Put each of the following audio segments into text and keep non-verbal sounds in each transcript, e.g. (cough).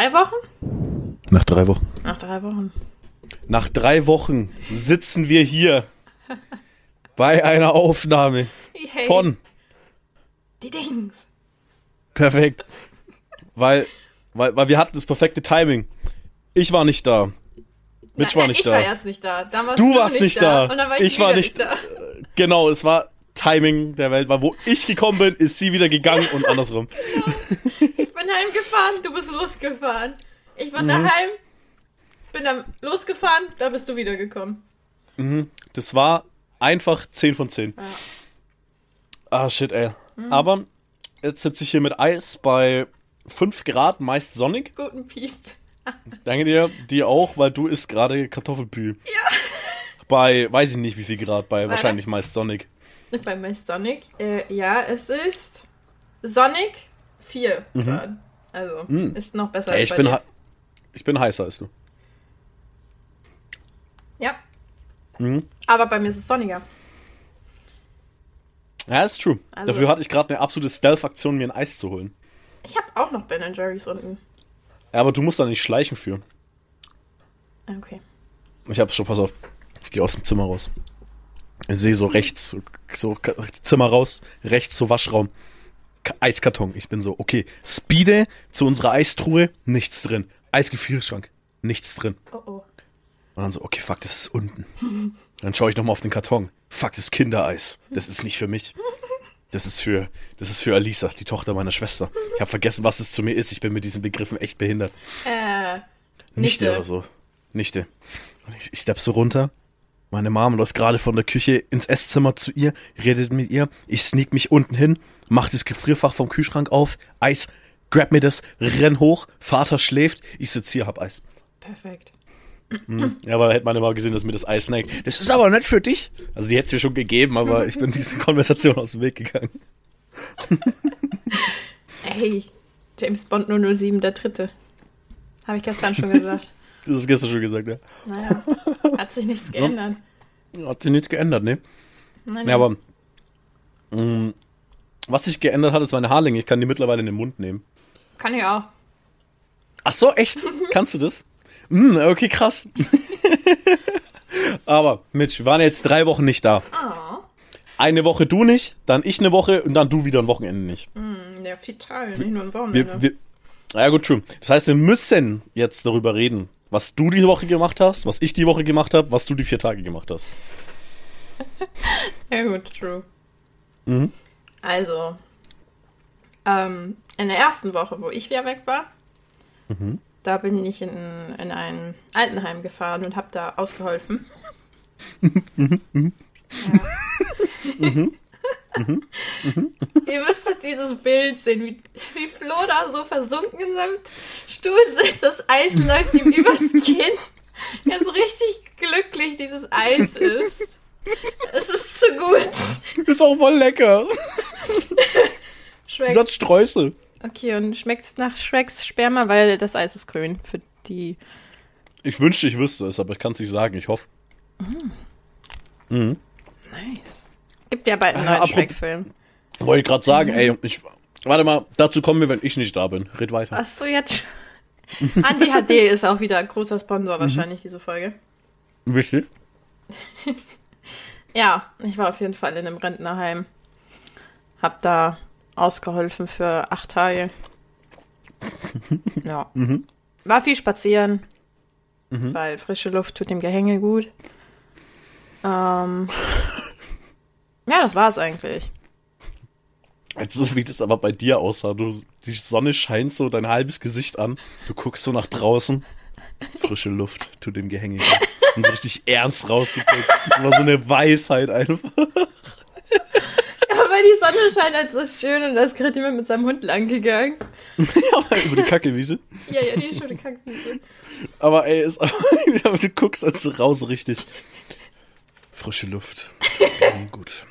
drei Wochen? Nach drei Wochen. Nach drei Wochen. Nach drei Wochen sitzen wir hier (laughs) bei einer Aufnahme Yay. von Die Dings. Perfekt. Weil, weil, weil wir hatten das perfekte Timing. Ich war nicht da. Mitch Na, war nicht ich da. war erst nicht da. Dann warst du warst nicht da. Und dann war ich, ich war nicht da. Genau, es war Timing der Welt, weil wo ich gekommen bin, ist sie wieder gegangen und andersrum. Ich bin heimgefahren, du bist losgefahren. Ich Mhm. war daheim, bin dann losgefahren, da bist du wiedergekommen. Das war einfach 10 von 10. Ja. Ah, shit, ey. Mhm. Aber jetzt sitze ich hier mit Eis bei 5 Grad, meist sonnig. Guten Piep. Danke dir, dir auch, weil du isst gerade Kartoffelpü. Ja. Bei, weiß ich nicht wie viel Grad, bei wahrscheinlich meist sonnig. Bei Miss Sonic. Äh, ja, es ist Sonic 4 Grad. Also, ist noch besser Mhm. Ey, als ich bin, dir. ich bin heißer als du. Ja. Mhm. Aber bei mir ist es sonniger. Ja, ist true. Also- Dafür hatte ich gerade eine absolute Stealth-Aktion, mir ein Eis zu holen. Ich habe auch noch Ben Jerry's unten. Ja, aber du musst da nicht schleichen führen. Ah, Okay. Ich hab's schon, pass auf. Ich gehe aus dem Zimmer raus. Ich sehe so rechts, so, Zimmer raus, rechts so Waschraum. Ka- Eiskarton. Ich bin so, okay, Speede zu unserer Eistruhe, nichts drin. Eisgefrierschrank, nichts drin. Oh oh. Und dann so, okay, fuck, das ist unten. (laughs) Dann schaue ich nochmal auf den Karton. Fuck, das ist Kindereis. Das ist nicht für mich. Das ist für, das ist für Alisa, die Tochter meiner Schwester. Ich habe vergessen, was es zu mir ist. Ich bin mit diesen Begriffen echt behindert. Äh, Nichte Nichte. oder so. Nichte. Und ich, ich stepp so runter. Meine Mom läuft gerade von der Küche ins Esszimmer zu ihr, redet mit ihr. Ich sneak mich unten hin, mach das Gefrierfach vom Kühlschrank auf, Eis, grab mir das, renn hoch, Vater schläft, ich sitz hier, hab Eis. perfekt. Ja, aber hätte meine Mama gesehen, dass mir das Eis snackt. Das ist aber nicht für dich. Also die hätte es mir schon gegeben, aber ich bin diese (laughs) Konversation aus dem Weg gegangen. Hey, James Bond 007, der dritte. Habe ich gestern schon gesagt. Das ist gestern schon gesagt, ja. Naja, hat sich nichts (laughs) geändert. Hat sich nichts geändert, ne? Nein, Ja, aber mh, was sich geändert hat, ist meine Haarlänge. Ich kann die mittlerweile in den Mund nehmen. Kann ich auch. Ach so, echt? (laughs) Kannst du das? Mm, okay, krass. (laughs) Aber, Mitch, wir waren jetzt drei Wochen nicht da. Oh. Eine Woche du nicht, dann ich eine Woche und dann du wieder ein Wochenende nicht. Hm, Ja, vital, nicht nur ein Wochenende. Wir, wir, ja gut, true. Das heißt, wir müssen jetzt darüber reden, was du diese Woche gemacht hast, was ich die Woche gemacht habe, was du die vier Tage gemacht hast. (laughs) Ja, gut, true. Mhm. Also, ähm, in der ersten Woche, wo ich wieder weg war, Mhm. da bin ich in, in ein Altenheim gefahren und habe da ausgeholfen. (laughs) ja. Ihr müsstet dieses Bild sehen, wie, wie Flo da so versunken in seinem Stuhl sitzt, das Eis läuft ihm übers Kinn. Er so richtig glücklich dieses Eis ist. Es ist zu gut. Ist auch voll lecker. Schmeckt. Hat Streusel. Okay, und schmeckt es nach Shreks Sperma, weil das Eis ist grün für die. Ich wünschte, ich wüsste es, aber ich kann es nicht sagen. Ich hoffe. Nice. Gibt ja bald einen Ah, neuen Shrek-Film. Wollte ich gerade sagen, ey, ich. Warte mal, dazu kommen wir, wenn ich nicht da bin. Red weiter. Achso, jetzt. Andi HD ist auch wieder großer Sponsor wahrscheinlich, diese Folge. Wichtig. (laughs) Ja, ich war auf jeden Fall in einem Rentnerheim. Hab da ausgeholfen für acht Tage. Ja. (laughs) War viel spazieren, weil frische Luft tut dem Gehänge gut. Ähm, (laughs) ja, das war's eigentlich. Jetzt ist wie das aber bei dir aussah. Du, die Sonne scheint so dein halbes Gesicht an. Du guckst so nach draußen. Frische Luft tut dem Gehänge. Und so richtig ernst rausgeguckt. Das war so eine Weisheit einfach. Aber die Sonne scheint halt so schön und da ist gerade jemand mit seinem Hund lang gegangen. Über die Kackewiese. Ja, ja, die ist schon krank. Aber ey, ist, (laughs) aber du guckst also raus richtig. Frische Luft. gut.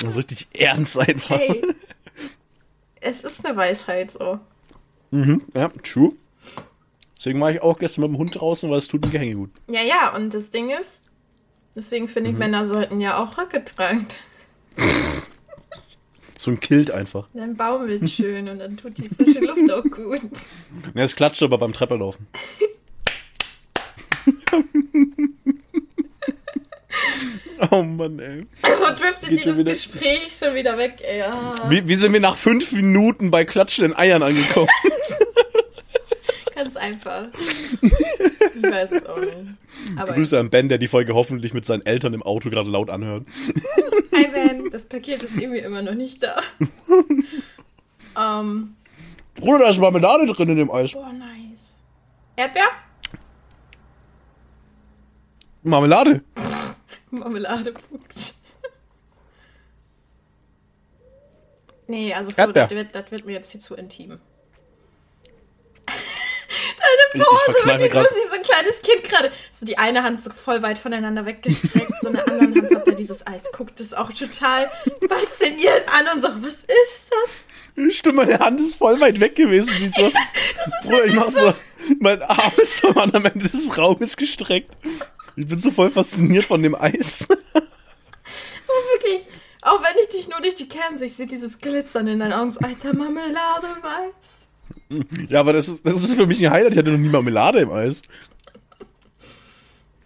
So richtig ernst einfach. Hey, es ist eine Weisheit so. Mhm, ja, true. Deswegen war ich auch gestern mit dem Hund draußen, weil es tut dem Gehänge gut. Ja, ja, und das Ding ist, deswegen finde ich, Männer sollten ja auch Röcke tragen. (laughs) So ein Kilt einfach. Dann baumelt schön und dann tut die frische Luft auch gut. (laughs) Ja, es klatscht aber beim Trepperlaufen. (laughs) (laughs) oh Mann, ey. Wo driftet Geht dieses Gespräch schon wieder weg, ey. Ah. Wie, wie sind wir nach fünf Minuten bei klatschenden Eiern angekommen? (laughs) Ganz einfach. Ich weiß es auch nicht. Aber Grüße an Ben, der die Folge hoffentlich mit seinen Eltern im Auto gerade laut anhört. Hi Ben, das Paket ist irgendwie immer noch nicht da. ähm, Bruder, da ist Marmelade drin in dem Eis. boah, nice. Erdbeer? Marmelade? Marmelade, Punkt. Nee, also Flo, das wird, das wird mir jetzt hier zu intim. Ich, ich Pause, verkneife wirklich gerade. lustig, so ein kleines Kind gerade. So die eine Hand so voll weit voneinander weggestreckt, so in der anderen Hand hat er dieses Eis. Guckt es auch total fasziniert an und so, was ist das? Stimmt, meine Hand ist voll weit weg gewesen. Sieht so. (laughs) Bruder, ich mach so. Mein Arm ist so am anderen Ende des Raumes gestreckt. Ich bin so voll fasziniert von dem Eis. (laughs) Oh, wirklich. Auch wenn ich dich nur durch die Cam sehe, ich sehe dieses Glitzern in deinen Augen. So, alter Marmelade im Eis. Ja, aber das ist, das ist für mich ein Highlight. Ich hatte noch nie Marmelade im Eis.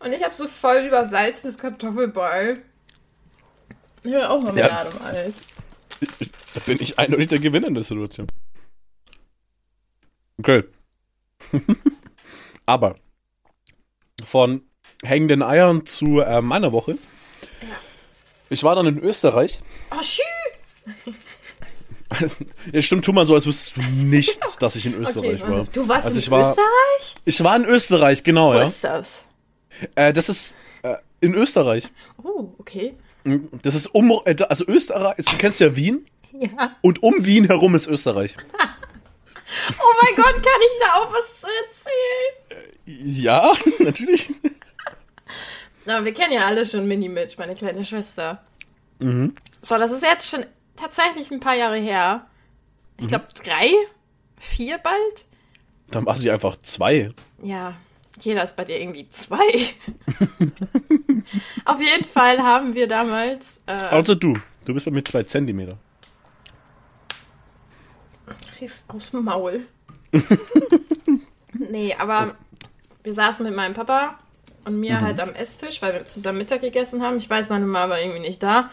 Und ich habe so voll übersalzenes Kartoffelball. Ich will auch Marmelade im Eis. Da bin ich eindeutig der Gewinner in der Situation. Okay. (laughs) Aber von hängenden Eiern zu äh, meiner Woche. Ich war dann in Österreich. Oh, schü! (laughs) Ja, stimmt, tu mal so, als wüsstest du nicht, (laughs) dass ich in Österreich Okay, war. du warst also in ich war, Österreich? Ich war in Österreich, genau, Wo ja. ist das? Äh, das ist äh, in Österreich. Oh, okay. Das ist um, äh, also Österreich, du kennst ja Wien Ja. und um Wien herum ist Österreich. (laughs) Oh mein Gott, kann ich da auch was zu erzählen? Ja, natürlich. Na, wir kennen ja alle schon Mini-Mitch, meine kleine Schwester. Mhm. So, das ist jetzt schon tatsächlich ein paar Jahre her. Ich Mhm. glaube, drei, vier bald. Dann war sie einfach zwei. Ja, jeder ist bei dir irgendwie zwei. (laughs) Auf jeden Fall haben wir damals. Äh, Also du. Du bist bei mir zwei Zentimeter. kriegst aus dem Maul. (laughs) nee, aber wir saßen mit meinem Papa und mir halt am Esstisch, weil wir zusammen Mittag gegessen haben. Ich weiß, meine Mama war irgendwie nicht da.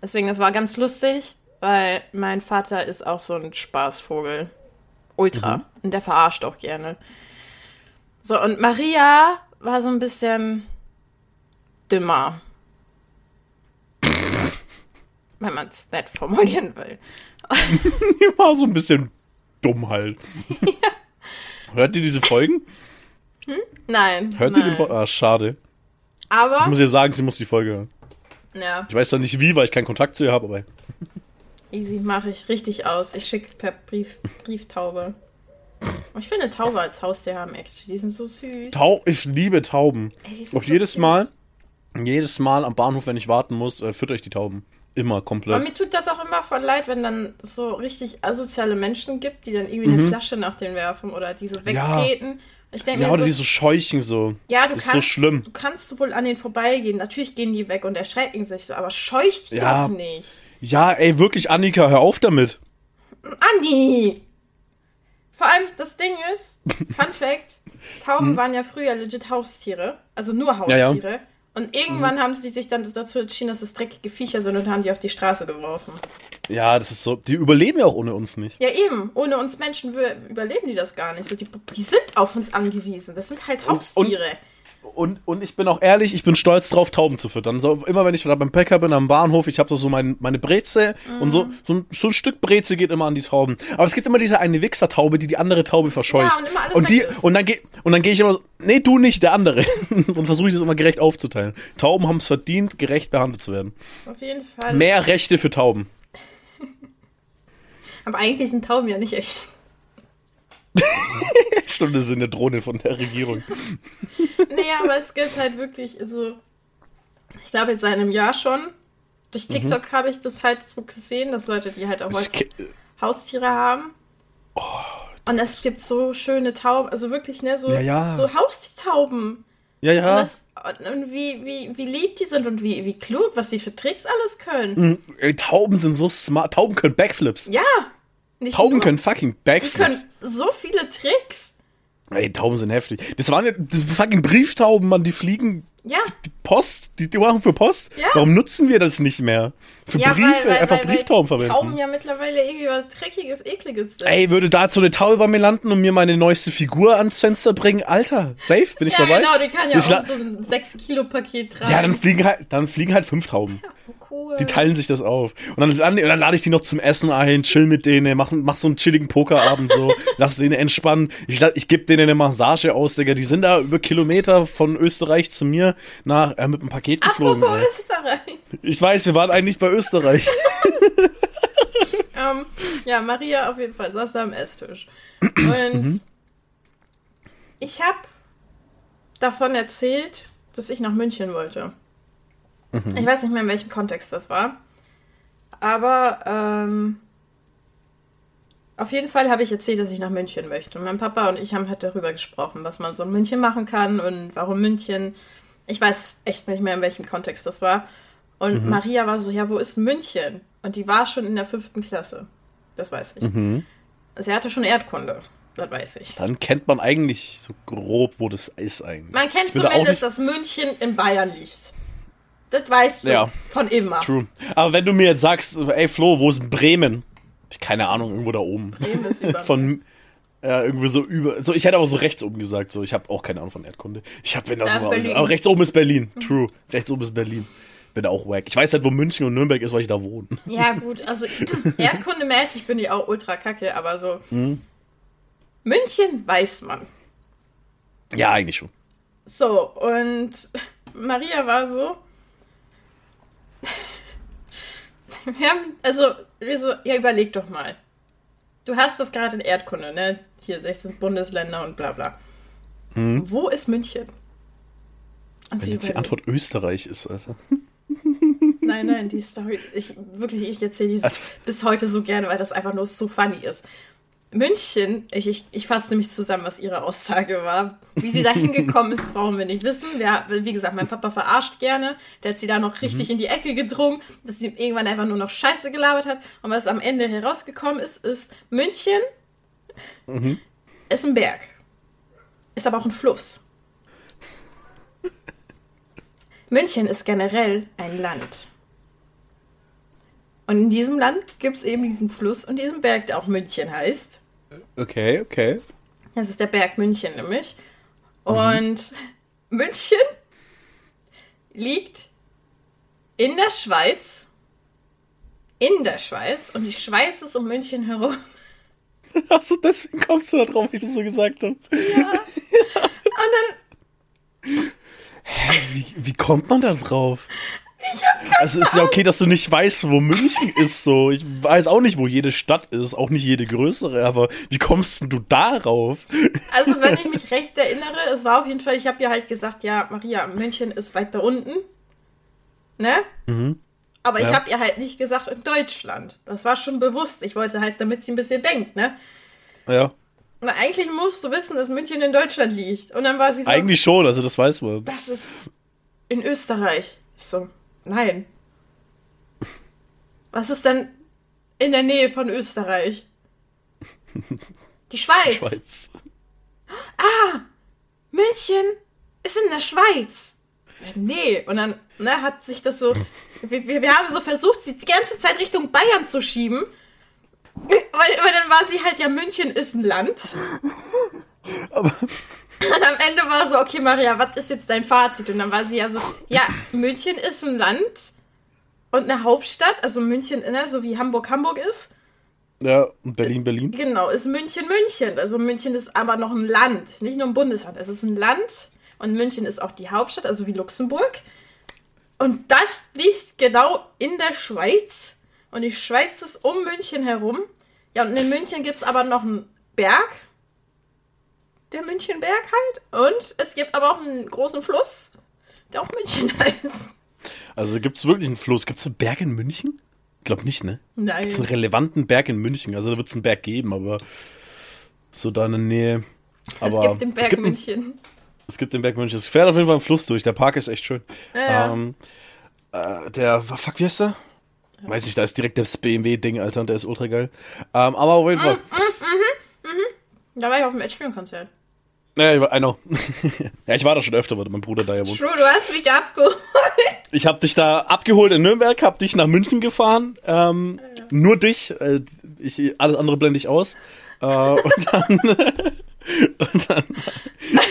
Deswegen, das war ganz lustig, weil mein Vater ist auch so ein Spaßvogel. Ultra. Und der verarscht auch gerne. So, und Maria war so ein bisschen dümmer. (laughs) Wenn man es nett formulieren will. Die war so ein bisschen dumm halt. (laughs) Hört ihr diese Folgen? Nein. Hört nein. ihr den Bo Ah, schade. Ich Aber, muss ihr sagen, sie muss die Folge hören. ja, Ich weiß zwar nicht wie, weil ich keinen Kontakt zu ihr habe, aber easy mache ich richtig aus. Ich schicke per Brief, Brieftaube. Ich finde Taube als Haustier haben echt, die sind so süß. Tau ich liebe Tauben. Ey, Auf so jedes cute. Mal, jedes Mal am Bahnhof, wenn ich warten muss, äh, füttert euch die Tauben. Immer Aber komplett. mir tut das auch immer voll leid, wenn dann so richtig asoziale Menschen gibt, die dann irgendwie eine Flasche nach denen werfen oder die so Mhm. Ja. Ich denke Ja, oder so, die so scheuchen so. ja, du ist kannst, so schlimm. du kannst wohl an denen vorbeigehen. Natürlich gehen die weg und erschrecken sich so, aber scheucht die Ja. doch nicht. Ja, ey, wirklich, Annika, hör auf damit. Andi! Vor allem, das Ding ist, (laughs) Fun Fact, Tauben waren ja früher legit Haustiere, also nur Mhm. Ja, ja. Haustiere. Und irgendwann haben sie sich dann dazu entschieden, dass es dreckige Viecher sind und haben die auf die Straße geworfen. Ja, das ist so. Die überleben ja auch ohne uns nicht. Ja, eben. Ohne uns Menschen überleben die das gar nicht. So, die, die sind auf uns angewiesen. Das sind halt Haustiere. Und, und ich bin auch ehrlich, ich bin stolz drauf, Tauben zu füttern. So, immer wenn ich da beim Bäcker bin, am Bahnhof, ich habe so mein, meine Breze und so, so, ein, so ein Stück Breze geht immer an die Tauben. Aber es gibt immer diese eine Wichser-Taube, die die andere Taube verscheucht. Ja, und immer alles und, die, und dann gehe und dann gehe ich immer so, nee, du nicht, der andere. (laughs) und versuche ich das immer gerecht aufzuteilen. Tauben haben es verdient, gerecht behandelt zu werden. auf jeden Fall. Mehr Rechte für Tauben. Aber eigentlich sind Tauben ja nicht echt. Stimmt, das ist eine Drohne von der Regierung. Nee, aber es gibt halt wirklich, also, ich glaube jetzt seit einem Jahr schon. Durch TikTok habe ich das halt so gesehen, dass Leute, die halt auch Mhm. Ke- Haustiere haben. Und es gibt so schöne Tauben, also wirklich, ne, so, Ja, ja. so Haustiertauben. Ja, Und ja. das, Und, und wie, wie, wie lieb die sind und wie, wie klug, was die für Tricks alles können. Mhm. Ey, Tauben sind so smart. Tauben können Backflips. Ja. Nicht Tauben nur. können fucking Die können Backflips. so viele Tricks. Ey, Tauben sind heftig. Das waren ja fucking Brieftauben, Mann. Die fliegen Ja. die Post. Die, die machen für Post. Ja. Warum nutzen wir das nicht mehr? Für ja, Briefe einfach Brieftauben verwenden. Tauben ja mittlerweile irgendwie was Dreckiges, Ekliges sind. Ey, würde da so eine Taube bei mir landen und mir meine neueste Figur ans Fenster bringen? Alter, safe, bin ich ja, dabei? genau, die kann ja Ich auch so ein 6-Kilo-Paket tragen. Ja, dann fliegen halt, dann fliegen halt fünf Tauben. Oh, cool. Die teilen sich das auf. Und dann, dann, dann lade ich die noch zum Essen ein, chill mit denen, mach, mach so einen chilligen Pokerabend so, (laughs) lass denen entspannen. Ich, ich gebe denen eine Massage aus, Digga. Die sind da über Kilometer von Österreich zu mir nach, äh, mit einem Paket geflogen. Apropos ey. Österreich. Ich weiß, wir waren eigentlich bei Österreich. (laughs) Ähm, ja, Maria auf jeden Fall saß da am Esstisch. Mhm. Und ich habe davon erzählt, dass ich nach München wollte. Mhm. Ich weiß nicht mehr, in welchem Kontext das war. Aber ähm, auf jeden Fall habe ich erzählt, dass ich nach München möchte. Und mein Papa und ich haben halt darüber gesprochen, was man so in München machen kann und warum München. Ich weiß echt nicht mehr, in welchem Kontext das war. Und Mhm. Maria war so, ja, wo ist München? Und die war schon in der fünften Klasse. Das weiß ich. Mhm. Sie hatte schon Erdkunde. Das weiß ich. Dann kennt man eigentlich so grob, wo das ist eigentlich. Man kennt zumindest, dass München in Bayern liegt. Das weißt du Ja. von immer. True. Aber wenn du mir jetzt sagst, ey Flo, wo ist Bremen? Keine Ahnung, irgendwo da oben. Bremen ist (laughs) über- Von ja, irgendwie so über. So, ich hätte aber so rechts oben gesagt. So, ich habe auch keine Ahnung von Erdkunde. Ich habe wenn das Da ist immer. Berlin. Aber rechts oben ist Berlin. True. Rechts oben ist Berlin. Bin auch wack. Ich weiß halt, wo München und Nürnberg ist, weil ich da wohne. Ja, gut, also (laughs) erdkundemäßig bin ich auch ultra kacke, aber so. Mhm. München weiß man. Ja, eigentlich schon. So, und Maria war so. (laughs) Wir haben, also, wir so, ja, überleg doch mal. Du hast das gerade in Erdkunde, ne? Hier 16 Bundesländer und bla bla. Wo ist München? Und Wenn jetzt die. Antwort Österreich ist, Alter. Nein, nein, die Story, ich wirklich, ich erzähle die Also- bis heute so gerne, weil das einfach nur so funny ist. München, ich, ich, ich fasse nämlich zusammen, was ihre Aussage war. Wie sie da (laughs) hingekommen ist, brauchen wir nicht wissen. Wir, wie gesagt, mein Papa verarscht gerne. Der hat sie da noch richtig in die Ecke gedrungen, dass sie irgendwann einfach nur noch Scheiße gelabert hat. Und was am Ende herausgekommen ist, ist, München ist ein Berg. Ist aber auch ein Fluss. (laughs) München ist generell ein Land. Und in diesem Land gibt es eben diesen Fluss und diesen Berg, der auch München heißt. Okay, okay. Das ist der Berg München nämlich. Und (laughs) München liegt in der Schweiz. In der Schweiz. Und die Schweiz ist um München herum. (laughs) Achso, deswegen kommst du da drauf, wie ich das so gesagt habe. (laughs) Und dann Wie, wie kommt man da drauf? Also ist ja okay, dass du nicht weißt, wo München ist. So, ich weiß auch nicht, wo jede Stadt ist, auch nicht jede größere. Aber wie kommst denn du darauf? Also, wenn ich (laughs) mich recht erinnere, es war auf jeden Fall, ich habe ihr halt gesagt, ja, Maria, München ist weiter unten. Ne? Aber ich Ja. habe ihr halt nicht gesagt in Deutschland. Das war schon bewusst. Ich wollte halt, damit sie ein bisschen denkt, ne? Ja, Aber eigentlich musst du wissen, dass München in Deutschland liegt. Und dann war sie so, eigentlich schon. Also das weiß man. das ist in Österreich. Ich so, nein. Was ist denn in der Nähe von Österreich? Die Schweiz. Schweiz. München ist in der Schweiz. Nee, und dann ne, hat sich das so. Wir, wir, wir haben so versucht, sie die ganze Zeit Richtung Bayern zu schieben. Weil, weil dann war sie halt, ja, München ist ein Land. Aber Und am Ende war so, okay, Maria, was ist jetzt dein Fazit? Und dann war sie ja so, ja, München ist ein Land und eine Hauptstadt, also München, ne, so wie Hamburg Hamburg ist. ja, und Berlin, Berlin. Genau, ist München München. Also München ist aber noch ein Land, nicht nur ein Bundesland. Es ist ein Land und München ist auch die Hauptstadt, also wie Luxemburg. Und das liegt genau in der Schweiz. Und die Schweiz ist um München herum. Ja, und in München gibt es aber noch einen Berg. Der Münchenberg halt. Und es gibt aber auch einen großen Fluss, der auch München (laughs) heißt. Also gibt es wirklich einen Fluss? Gibt es einen Berg in München? Ich glaube nicht, ne? Nein. Gibt einen relevanten Berg in München? Also da wird es einen Berg geben, aber so da in der Nähe. Aber es gibt den Berg einen- München. Es gibt den Berg München. Es fährt auf jeden Fall ein Fluss durch. Der Park ist echt schön. Ja. Ähm, äh, der, fuck, wie heißt der? Weiß nicht, da ist direkt das BMW-Ding, Alter, und der ist ultra geil. Ähm, aber auf jeden Fall. Da war ich auf dem Ed Sheeran-Konzert. Ja, ich war- I know. (laughs) ja, ich war da schon öfter, weil mein Bruder da ja wohnt. True, du hast mich da abgeholt. Ich hab dich da abgeholt in Nürnberg, hab dich nach München gefahren. Ähm, nur dich. Äh, ich, alles andere blende ich aus. Äh, und dann, (laughs) und dann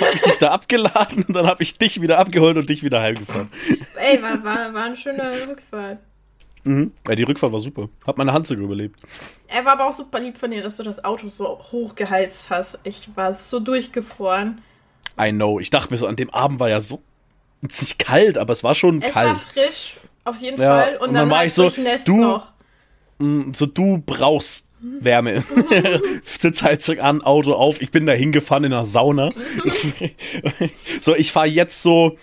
hab ich dich da abgeladen und dann hab ich dich wieder abgeholt und dich wieder heimgefahren. Ey, war, war, war eine schöne Rückfahrt. Mhm. Ja, die Rückfahrt war super. Hab meine Hand sogar überlebt. Er war aber auch super lieb von dir, dass du das Auto so hochgeheizt hast. Ich war so durchgefroren. I know. Ich dachte mir so, an dem Abend war ja so. Es nicht kalt, aber es war schon Es kalt. war frisch, auf jeden Ja, Fall. Und, und dann, dann war halt ich so, du- noch. Mm, So, du brauchst Wärme. (laughs) Sitzheizung an, Auto auf. Ich bin da hingefahren in der Sauna. (laughs) (laughs) so, ich fahre jetzt so,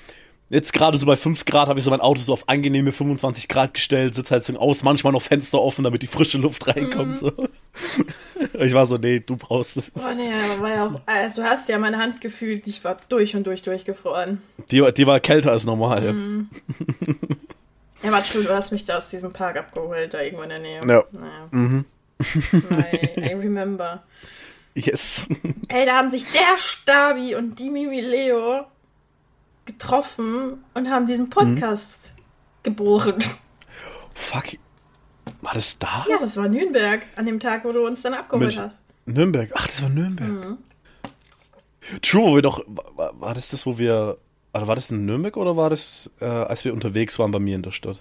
jetzt gerade so bei 5 Grad habe ich so mein Auto so auf angenehme 25 Grad gestellt, Sitzheizung aus, manchmal noch Fenster offen, damit die frische Luft reinkommt. So. (laughs) Ich war so, nee, du brauchst es. Oh nee, aber war ja auch, also du hast ja meine Hand gefühlt, ich war durch und durch durchgefroren. Die, war- die war kälter als normal. Mhm. Ja, war true, du hast mich da aus diesem Park abgeholt, da irgendwo in der Nähe. Ja. Naja. Mhm. I, I remember. (laughs) Yes. Ey, da haben sich der Stabi und die Mimi Leo getroffen und haben diesen Podcast geboren. Fuck. War das da? Ja, das war Nürnberg, an dem Tag, wo du uns dann abgeholt Mensch. hast. Nürnberg. Ach, das war Nürnberg. Mhm. True, wo wir doch. War, war das das, wo wir. Also war das in Nürnberg oder war das, äh, als wir unterwegs waren bei mir in der Stadt?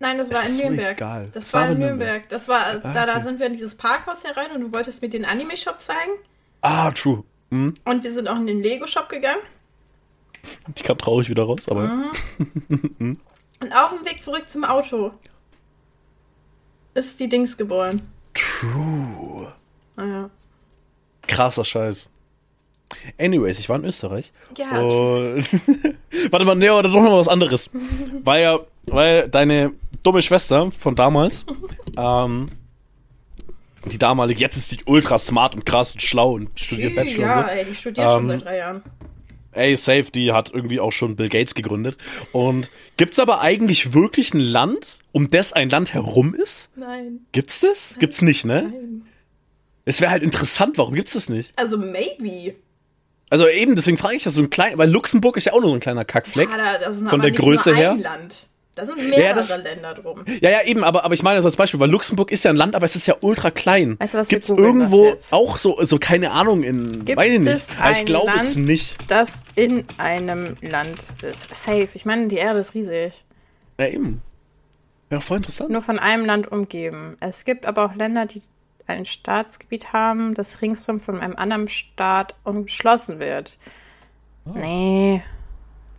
Nein, das war Es in Nürnberg. egal. Das Es war war in Nürnberg. Nürnberg. Das war, da, da okay. sind wir in dieses Parkhaus herein und du wolltest mir den Anime-Shop zeigen. Ah, true. Hm, Und wir sind auch in den Lego-Shop gegangen. Die kam traurig wieder raus, aber. Mhm. Und auf dem Weg zurück zum Auto ist die Dings geboren. True. Naja. Krasser Scheiß. Anyways, ich war in Österreich. Ja, Und (laughs) Warte mal, nee, oder doch noch was anderes. Weil ja, weil deine dumme Schwester von damals, (laughs) ähm, die damalige, jetzt ist die ultra smart und krass und schlau und studiert Bachelor ja, und so. ey, die studiert schon Ähm, seit drei Jahren. Ey, safe, die hat irgendwie auch schon Bill Gates gegründet. Und gibt's aber eigentlich wirklich ein Land, um das ein Land herum ist? Nein. Gibt's das? Gibt's nicht, ne? Nein. Es wäre halt interessant, warum gibt's das nicht? Also maybe. Also eben, deswegen frage ich das so ein klein, weil Luxemburg ist ja auch nur so ein kleiner Kackfleck. Ja, da, Von der Größe her? Land. Da sind mehrere Ja, das- Länder drum. Ja, ja, eben, aber, aber ich meine das als Beispiel, weil Luxemburg ist ja ein Land, aber es ist ja ultra klein. Weißt du was, Gibt's googeln das irgendwo auch so, so, keine Ahnung, in, Gibt weiß ich es nicht. Aber ich glaube es nicht. Das in einem Land ist. Safe. Ich meine, die Erde ist riesig. Ja, eben. Wäre doch voll interessant. Nur von einem Land umgeben. Es gibt aber auch Länder, die ein Staatsgebiet haben, das ringsum von einem anderen Staat umschlossen wird. Oh. Nee.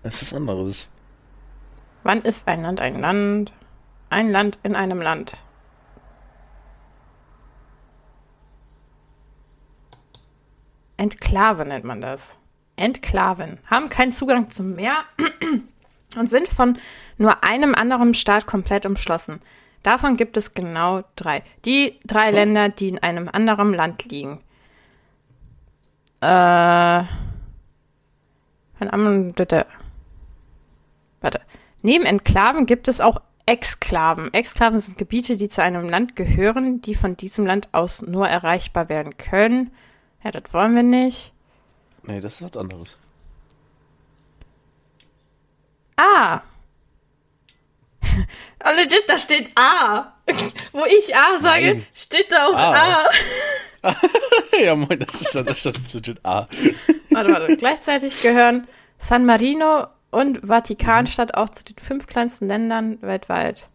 Das ist anderes. Wann ist ein Land ein Land? Ein Land in einem Land. Enklave nennt man das. Enklaven haben keinen Zugang zum Meer (clears throat) und sind von nur einem anderen Staat komplett umschlossen. Davon gibt es genau drei. Die drei Länder, die in einem anderen Land liegen. Äh. Warte. Neben Enklaven gibt es auch Exklaven. Exklaven sind Gebiete, die zu einem Land gehören, die von diesem Land aus nur erreichbar werden können. Ja, das wollen wir nicht. Nee, das ist was anderes. Ah. Oh, legit, da steht A. (laughs) Wo ich A sage, Nein. steht da auch A. A. (laughs) ja, moin, das ist schon, das ist schon legit A. Warte, warte. Gleichzeitig gehören San Marino und Vatikanstadt auch zu den fünf kleinsten Ländern weltweit.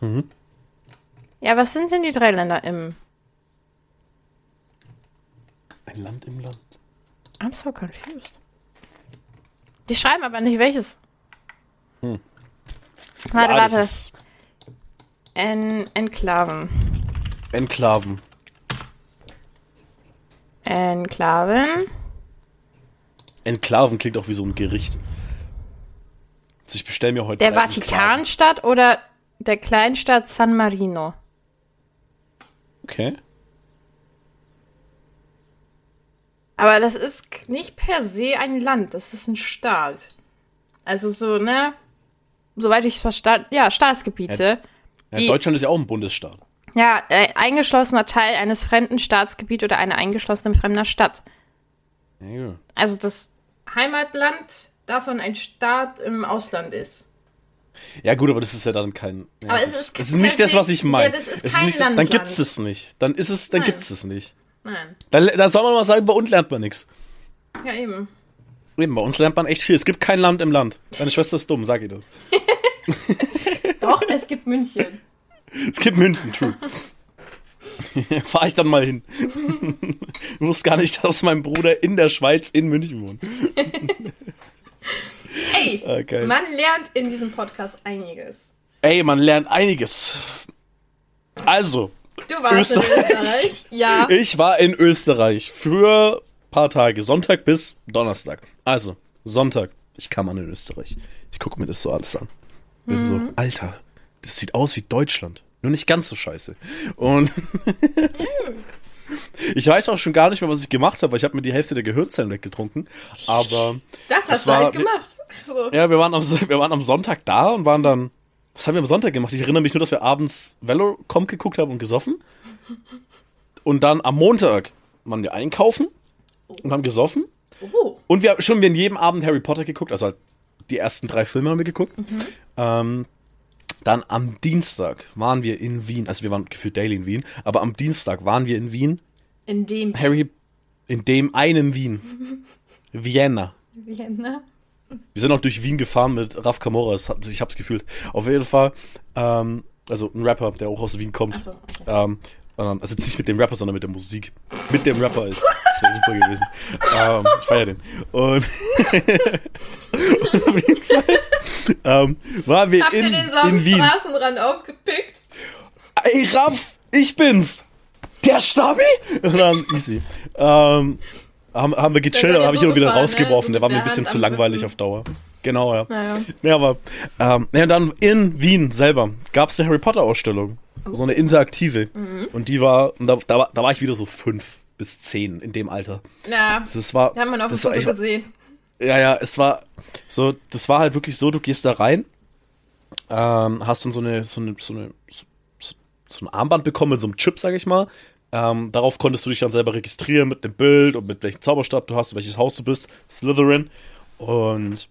Mhm. Ja, was sind denn die drei Länder im? Ein Land im Land. I'm so confused. Die schreiben aber nicht welches. Hm. Warte, ja, warte. ist En Enklaven. Enklaven. Enklaven. Enklaven klingt auch wie so ein Gericht. Also ich bestelle mir heute Der. Vatikanstadt oder der Kleinstadt San Marino? Okay. Aber das ist nicht per se ein Land, das ist ein Staat. Also so, ne? Soweit ich es verstanden, ja, Staatsgebiete. Ja, Die- Deutschland ist ja auch ein Bundesstaat. Ja, äh, eingeschlossener Teil eines fremden Staatsgebiets oder eine eingeschlossene fremder Stadt. Ja, ja. Also das Heimatland davon ein Staat im Ausland ist. Ja gut, aber das ist ja dann kein. Ja, Aber es ist das ist nicht das, was ich meine. Ja, das ist es kein nicht, Dann Landland. gibt's es nicht. Dann ist es, dann Nein. gibt's es nicht. Nein. Da, da soll man mal sagen, bei uns lernt man nichts. Ja, eben. Eben, bei uns lernt man echt viel. Es gibt kein Land im Land. Deine Schwester ist dumm, sag ihr das. (laughs) (laughs) Doch, es gibt München. Es gibt München, true. (laughs) Fahr ich dann mal hin. ich wusste gar nicht, dass mein Bruder in der Schweiz in München wohnt. (laughs) Ey, Ah, geil. man lernt in diesem Podcast einiges. Ey, man lernt einiges. Also, Du warst Österreich. in Österreich. Ja. (laughs) Ich war in Österreich für ein paar Tage, Sonntag bis Donnerstag. Also, Sonntag, ich kam an in Österreich. Ich gucke mir das so alles an. Bin so, Alter, das sieht aus wie Deutschland. Nur nicht ganz so scheiße. Und (laughs) ich weiß auch schon gar nicht mehr, was ich gemacht habe, weil ich habe mir die Hälfte der Gehirnzellen weggetrunken. Aber Das hast war- du halt gemacht. So. ja, wir waren, am, wir waren am Sonntag da und waren dann. Was haben wir am Sonntag gemacht? Ich erinnere mich nur, dass wir abends Velocom geguckt haben und gesoffen. Und dann am Montag waren wir einkaufen und haben gesoffen. Oh. Und wir haben schon wir in jedem Abend Harry Potter geguckt, also halt die ersten drei Filme haben wir geguckt. Ähm, dann am Dienstag waren wir in Wien, also wir waren gefühlt daily in Wien, aber am Dienstag waren wir in Wien, In dem Harry, in dem einen Wien, (laughs) Vienna. Vienna. Wir sind auch durch Wien gefahren mit Raf Camora, das hat- ich hab's gefühlt. Auf jeden Fall, ähm, also ein Rapper, der auch aus Wien kommt. Ach so, okay. ähm, ähm, also jetzt nicht mit dem Rapper, sondern mit der Musik. Mit dem Rapper, das wäre super gewesen. (laughs) ähm, ich feier den. Und (laughs) auf jeden Fall ähm, waren wir Habt in, ihr den so am in Wien. Straßenrand aufgepickt? Ey, Raff, ich bin's! Der Stabi? Und dann (laughs) easy. Ähm, haben, haben wir gechillt, ihr habe ich ihn auch wieder ne? rausgeworfen. So Der war mir ein bisschen zu langweilig auf Dauer. Genau, ja. Naja. Ja, aber ähm, ja, dann in Wien selber gab es eine Harry Potter Ausstellung. So eine interaktive. Mhm. Und die war, und da, da, war- da war ich wieder so fünf bis zehn in dem Alter. Ja, Das war, da hat man dem das war echt, gesehen. Ja, ja, es war so, das war halt wirklich so, du gehst da rein, ähm, hast dann so eine, so eine, so eine, so, so ein Armband bekommen mit so einem Chip, sag ich mal. Ähm, darauf konntest du dich dann selber registrieren mit dem Bild und mit welchem Zauberstab du hast, welches Haus du bist, Slytherin. Und,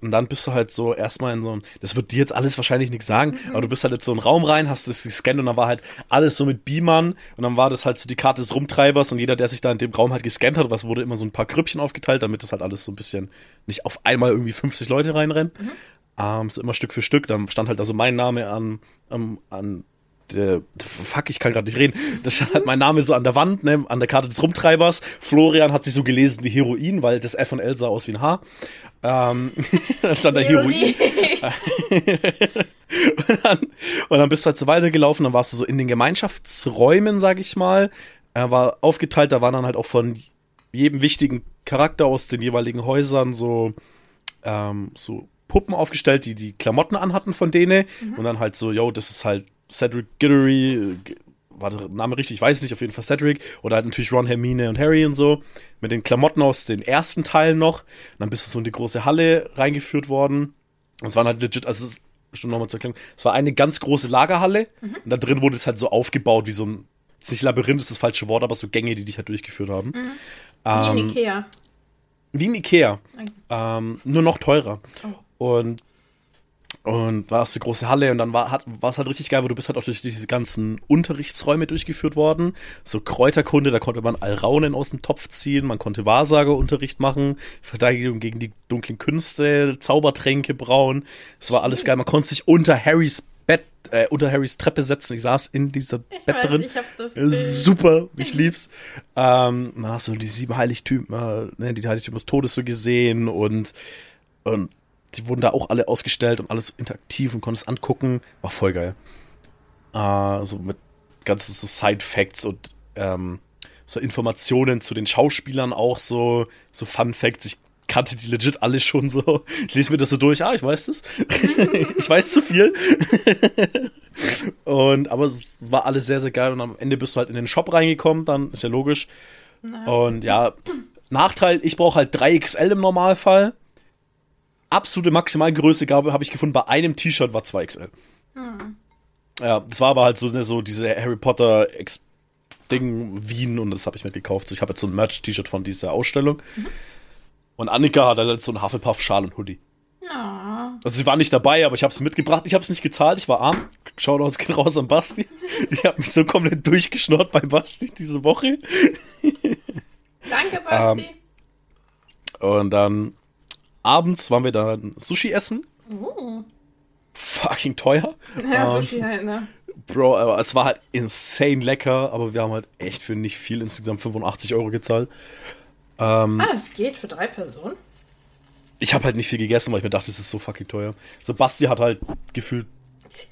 und dann bist du halt so erstmal in so einem, das wird dir jetzt alles wahrscheinlich nichts sagen, aber du bist halt in so einen Raum rein, hast das gescannt und dann war halt alles so mit Beamern und dann war das halt so die Karte des Rumtreibers und jeder, der sich da in dem Raum halt gescannt hat, was wurde immer so ein paar Grüppchen aufgeteilt, damit das halt alles so ein bisschen nicht auf einmal irgendwie 50 Leute reinrennen. Ähm, so immer Stück für Stück, dann stand halt also mein Name an, an, an der, fuck, ich kann gerade nicht reden. Da stand (laughs) halt mein Name so an der Wand, ne, an der Karte des Rumtreibers. Florian hat sich so gelesen wie Heroin, weil das F und L sah aus wie ein H. Ähm, (laughs) dann stand da Heroin. (laughs) Und dann, und dann bist du halt so weitergelaufen, dann warst du so in den Gemeinschaftsräumen, sag ich mal. Er war aufgeteilt, da waren dann halt auch von jedem wichtigen Charakter aus den jeweiligen Häusern so, ähm, so Puppen aufgestellt, die die Klamotten anhatten von denen. Und dann halt so, yo, das ist halt Cedric Diggory, äh, G- war der Name richtig, ich weiß nicht, auf jeden Fall Cedric. Oder halt natürlich Ron, Hermine und Harry und so. Mit den Klamotten aus den ersten Teilen noch. Und dann bist du so in die große Halle reingeführt worden. Und es waren halt legit, also es bestimmt nochmal zur Erklärung, es war eine ganz große Lagerhalle und da drin wurde es halt so aufgebaut wie so ein, ist nicht Labyrinth, ist das falsche Wort, aber so Gänge, die dich halt durchgeführt haben. Wie in Ikea. Wie ein Ikea. Ähm, nur noch teurer. Und, und war es eine große Halle und dann war hat, war es halt richtig geil, weil du bist halt auch durch diese ganzen Unterrichtsräume durchgeführt worden. So Kräuterkunde, da konnte man Alraunen aus dem Topf ziehen, man konnte Wahrsagerunterricht machen, Verteidigung gegen die dunklen Künste, Zaubertränke brauen. Es war alles geil. Man konnte sich unter Harrys Bett, äh, unter Harrys Treppe setzen. Ich saß in dieser Ich Bett weiß, drin. ich hab das Bild. Super, ich (laughs) lieb's. ähm, dann hast du die sieben Heiligtümer, ne, die Heiligtümer des Todes so gesehen und, und die wurden da auch alle ausgestellt und alles interaktiv und konntest angucken. War voll geil. Äh, so mit ganzen so Side-Facts und ähm, so Informationen zu den Schauspielern auch so, so Fun-Facts. Ich kannte die legit alle schon so. Ich lese mir das so durch. Ah, ich weiß das. (laughs) ich weiß zu viel. (laughs) und, aber es war alles sehr, sehr geil. Und am Ende bist du halt in den Shop reingekommen. Dann ist ja logisch. Und ja, Nachteil, ich brauche halt 3XL im Normalfall. Absolute Maximalgröße habe ich gefunden, bei einem T-Shirt war 2XL. Ja, das war aber halt so, ne, so diese Harry Potter Ex Ding Wien und das habe ich mir gekauft. So, ich habe jetzt so ein Merch-T-Shirt von dieser Ausstellung. Und Annika hat halt so einen Hufflepuff-Schal und Hoodie. Ja. Also sie war nicht dabei, aber ich habe es mitgebracht. Ich habe es nicht gezahlt, ich war arm. Shoutouts gehen raus an Basti. (laughs) Ich habe mich so komplett durchgeschnurrt bei Basti diese Woche. Danke, Basti. Und dann abends waren wir dann Sushi essen. Oh. Fucking teuer. (laughs) Ja, Ähm, Sushi halt, ne? Bro, aber es war halt insane lecker, aber wir haben halt echt für nicht viel, insgesamt 85 Euro gezahlt. Ähm, Ah, das geht für drei Personen? ich habe halt nicht viel gegessen, weil ich mir dachte, das ist so fucking teuer. So, Basti hat halt gefühlt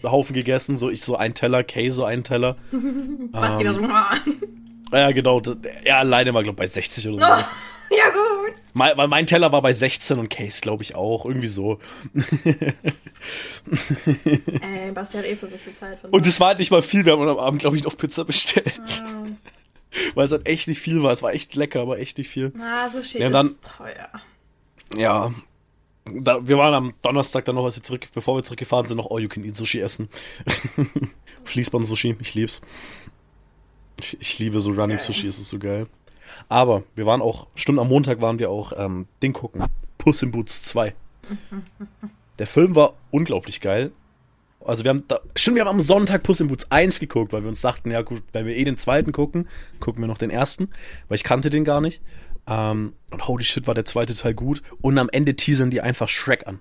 einen Haufen gegessen, so ich so ein Teller, Kay so einen Teller. (laughs) Basti Ähm. war so, "Ah." Ja, genau, er alleine war, glaube ich, bei 60 oder so. (laughs) oh, ja gut. Mein, weil mein Teller war bei 16 und Case, glaube ich, auch. Irgendwie so. Ey, Basti hat eh für sich bezahlt. Von Und es war halt nicht mal viel. Wir haben am Abend, glaube ich, noch Pizza bestellt. Ah. (laughs) Weil es halt echt nicht viel war. Es war echt lecker, aber echt nicht viel. Na, Sushi Ja, dann- ist teuer. Ja. Da, wir waren am Donnerstag dann noch, als wir zurück, bevor wir zurückgefahren sind, noch All You Can Eat Sushi essen. (laughs) Fließband Sushi, ich lieb's. Ich, ich liebe so Running Geil. Sushi, es ist so geil. Aber wir waren auch, Stunden am Montag waren wir auch ähm, Ding gucken. Puss in Boots 2. (laughs) Der Film war unglaublich geil. Also wir haben da, stimmt, wir haben am Sonntag Puss in Boots 1 geguckt, weil wir uns dachten, ja gut, wenn wir eh den zweiten gucken, gucken wir noch den ersten, weil ich kannte den gar nicht. Ähm, und holy shit, war der zweite Teil gut. Und am Ende teasern die einfach Shrek an.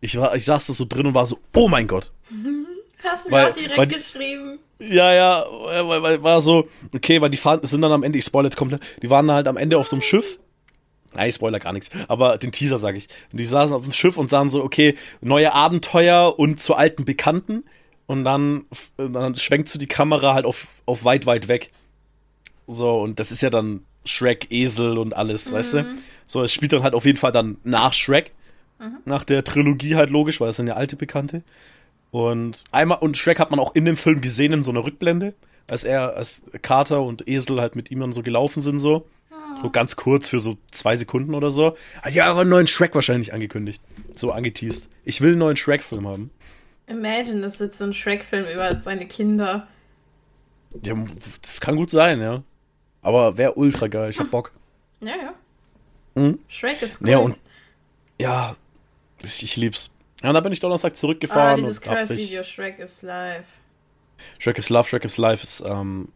Ich, war, ich saß da so drin und war so, oh mein Gott. (laughs) Hast du Weil- mir auch direkt weil- geschrieben. Ja, ja, weil, weil war so, okay, weil die fahren, sind dann am Ende, ich spoilere jetzt komplett, die waren halt am Ende auf so einem Schiff. Nein, ich spoiler gar nichts, aber den Teaser sage ich. Die saßen auf dem Schiff und sahen so, okay, neue Abenteuer und zu alten Bekannten. Und dann, dann schwenkt so die Kamera halt auf, auf weit, weit weg. So, und das ist ja dann Shrek, Esel und alles, weißt du? So, es spielt dann halt auf jeden Fall dann nach Shrek. Nach der Trilogie halt logisch, weil es sind ja alte Bekannte. Und einmal, und Shrek hat man auch in dem Film gesehen in so einer Rückblende, als er, als Carter und Esel halt mit ihm dann so gelaufen sind, so. So ganz kurz für so zwei Sekunden oder so. Hat ja aber einen neuen Shrek wahrscheinlich angekündigt. So angeteased. Ich will einen neuen Shrek-Film haben. Imagine, das wird so ein Shrek-Film über seine Kinder. Ja, das kann gut sein, ja. Aber wäre ultra geil. Ich hab Bock. Ja, ja. Mhm. Shrek ist cool. Ja, und ja, ich, ich lieb's. Ja, und dann bin ich Donnerstag ah, zurückgefahren dieses und hab mich. Curse-Video, Shrek is live. Shrek is Love, Shrek is Life ist, ähm,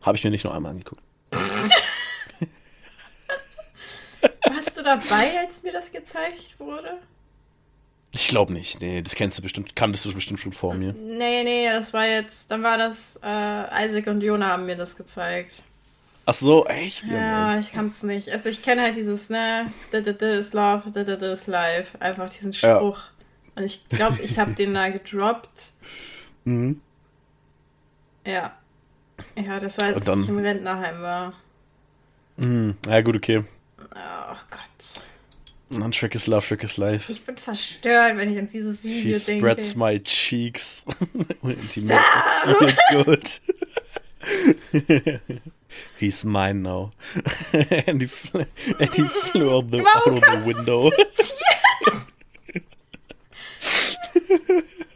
habe ich mir nicht nur einmal angeguckt. (laughs) Warst du dabei, als mir das gezeigt wurde? Ich glaube nicht. Nee, das kennst du bestimmt, kanntest du bestimmt schon vor mir. Nee, nee, das war jetzt, dann war das, äh, Isaac und Jona haben mir das gezeigt. Ach so, echt? Ja, Mann. ich kann's nicht. Also ich kenne halt dieses, ne, da, da, da ist Love, da, da, da ist Life. Einfach diesen Ja. Spruch. Und ich glaube, ich habe den da gedroppt. Mhm. Ja. Ja, das war, als dann- ich im Rentnerheim war. Mhm. Ja, gut, okay. Oh Gott. Und dann Shrek is Love, Shrek is Life. Ich bin verstört, wenn ich an dieses Video denke. spreads my cheeks. (laughs) Stop! feel good. (laughs) He's mine now. (laughs) and, he fl and he flew out the, Warum out of the window. (laughs)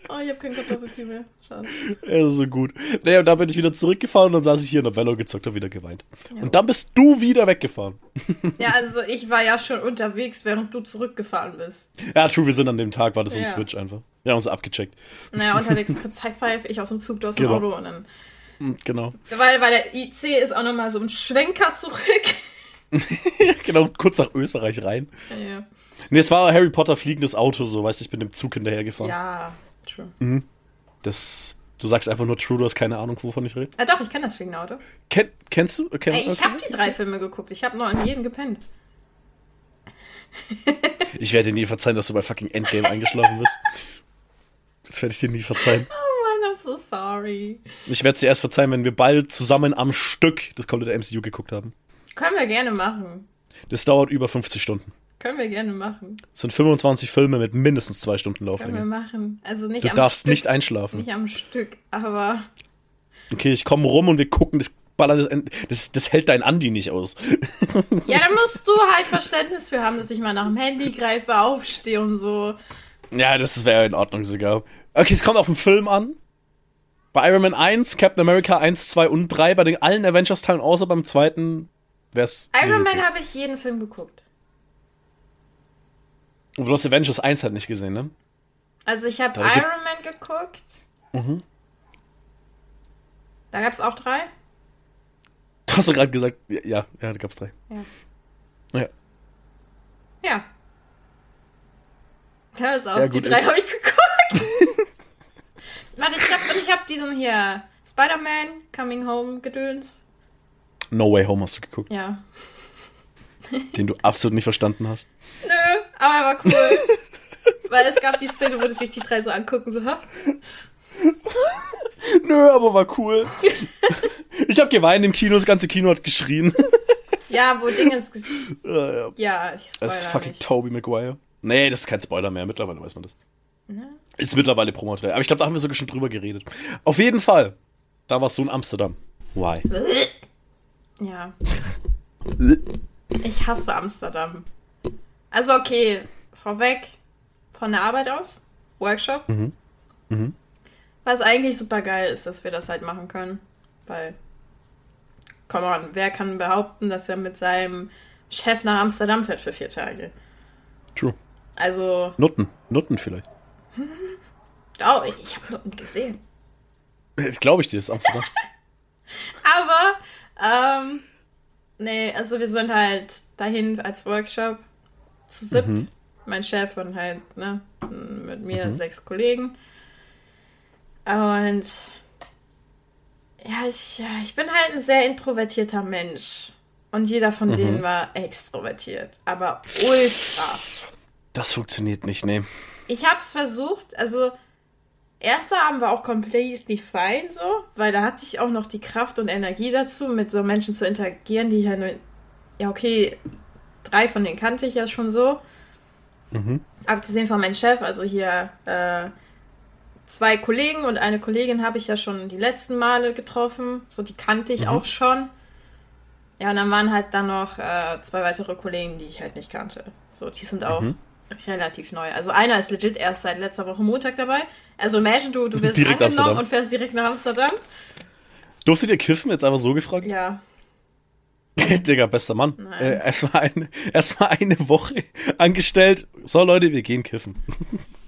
Oh, ich habe kein Kartoffelpü mehr. Schade. Ja, so gut. Naja, und dann bin ich wieder zurückgefahren und dann saß ich hier in der Velo gezockt und wieder geweint. Und dann bist du wieder weggefahren. (laughs) Ja, also ich war ja schon unterwegs, während du zurückgefahren bist. Ja, true, wir sind an dem Tag, war das so ein Ja. Switch einfach. Wir haben uns abgecheckt. Naja, unterwegs kurz High Five, ich aus dem Zug, du aus dem Genau. Auto und dann. Hm, Genau. Weil, weil der IC ist auch nochmal so ein Schwenker zurück. (laughs) genau, kurz nach Österreich rein. Ja, Nee, es war Harry Potter fliegendes Auto, so, weißt du, ich bin dem Zug hinterhergefahren. ja true. Das, du sagst einfach nur true, du hast keine Ahnung, wovon ich rede. Ah, doch, ich kenne das fliegende Auto. Ken, kennst du? Kenn, ich okay. habe die drei Filme geguckt. Ich habe noch in jedem gepennt. ich werde dir nie verzeihen, dass du bei fucking Endgame eingeschlafen bist. (laughs) Das werde ich dir nie verzeihen. So sorry. Ich werde dir erst verzeihen, wenn wir beide zusammen am Stück das komplette MCU geguckt haben. Können wir gerne machen. Das dauert über 50 Stunden. Können wir gerne machen. Es sind 25 Filme mit mindestens zwei Stunden Können wir Lauflänge. machen. Also nicht Du am darfst Stück. nicht einschlafen. Nicht am Stück, aber Okay, ich komme rum und wir gucken das ballert das, das, das hält dein Andi nicht aus. (laughs) Ja, da musst du halt Verständnis für haben, dass ich mal nach dem Handy greife, aufstehe und so. Ja, das wäre in Ordnung sogar. Okay, es kommt auf den Film an. Bei Iron Man 1, Captain America 1, 2 und 3, bei den allen Avengers-Teilen außer beim zweiten wär's. Iron Man habe ich jeden Film geguckt. Und du hast Avengers 1 halt nicht gesehen, ne? Also ich habe Iron Man geguckt. Da gab es auch drei. Du hast doch gerade gesagt, ja, ja, da gab's drei. Ja. Ja. Ja. Da ist auch Ja, die gut, drei habe ich geguckt. Warte, ich hab, ich hab diesen hier Spider-Man Coming Home gedöns. No Way Home hast du geguckt, Ja. den du absolut nicht verstanden hast. Nö, aber er war cool. Weil es gab die Szene, wo sich die drei so angucken, so, ha? Nö, aber war cool. ich habe geweint im Kino, das ganze Kino hat geschrien. Ja, wo Dingens. ges- ja, ja. Ja, ich spoiler Das ist fucking nicht. Tobey Maguire. Nee, das ist kein Spoiler mehr. Mittlerweile weiß man das. Ne? Ist mittlerweile Promotrailer. Aber ich glaube, da haben wir sogar schon drüber geredet. Auf jeden Fall. Da warst du in Amsterdam. Why? Ja. Ich hasse Amsterdam. Also okay, vorweg, von der Arbeit aus, Workshop. Mhm. Mhm. Was eigentlich super geil ist, dass wir das halt machen können. Weil, come on, wer kann behaupten, dass er mit seinem Chef nach Amsterdam fährt für vier Tage? True. Also, Nutten. Nutten vielleicht. (laughs) oh, ich habe Noten gesehen. Glaube ich dir, das ist Amsterdam. (laughs) Aber, ähm, nee, also wir sind halt dahin als Workshop zu siebt. Mein Chef und halt, ne, mit mir sechs Kollegen. Und ja, ich, ja, ich bin halt ein sehr introvertierter Mensch. Und jeder von denen war extrovertiert. Aber ultra. Das funktioniert nicht, nee. Ich hab's versucht, also erster Abend war auch completely fine so, weil da hatte ich auch noch die Kraft und Energie dazu, mit so Menschen zu interagieren, die ich ja nur, ja okay, drei von denen kannte ich ja schon so. Abgesehen von meinem Chef, also hier äh, zwei Kollegen und eine Kollegin habe ich ja schon die letzten Male getroffen, so die kannte ich auch schon. Ja, und dann waren halt dann noch äh, zwei weitere Kollegen, die ich halt nicht kannte. So, die sind auch relativ neu. Also einer ist legit erst seit letzter Woche Montag dabei. Also imagine, du, du wirst Direkt angenommen Amsterdam. und fährst direkt nach Amsterdam. Durftet ihr kiffen? Jetzt einfach so gefragt? Ja. (laughs) Digga, bester Mann. Äh, erstmal eine, erst eine Woche (laughs) angestellt. So, Leute, wir gehen kiffen.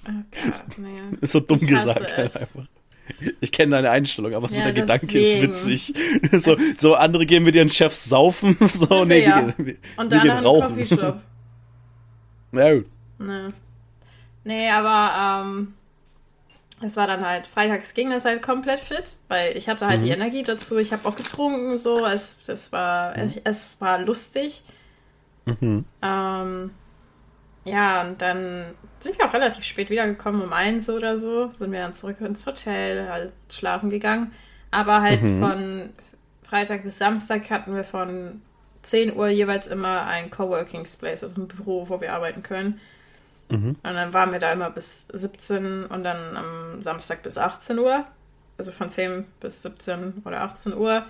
Oh Gott, nee. Ist (laughs) so dumm gesagt halt einfach. Ich kenne deine Einstellung, aber so Ja, der Gedanke ist witzig. So, so andere gehen mit ihren Chefs saufen. So, nee, wir ja. wir, wir, Und wir dann gehen rauchen. Ja, gut. Nee. Nee, aber ähm, es war dann halt, freitags ging das halt komplett fit, weil ich hatte halt die Energie dazu, ich habe auch getrunken, so, es, es, war, es war lustig. Mhm. Ähm, ja, und dann sind wir auch relativ spät wiedergekommen, um eins oder so, sind wir dann zurück ins Hotel, halt schlafen gegangen. Aber halt von Freitag bis Samstag hatten wir von 10 Uhr jeweils immer ein Coworking Space, also ein Büro, wo wir arbeiten können. Und dann waren wir da immer bis 17 und dann am Samstag bis 18 Uhr. Also von 10 bis 17 oder 18 Uhr.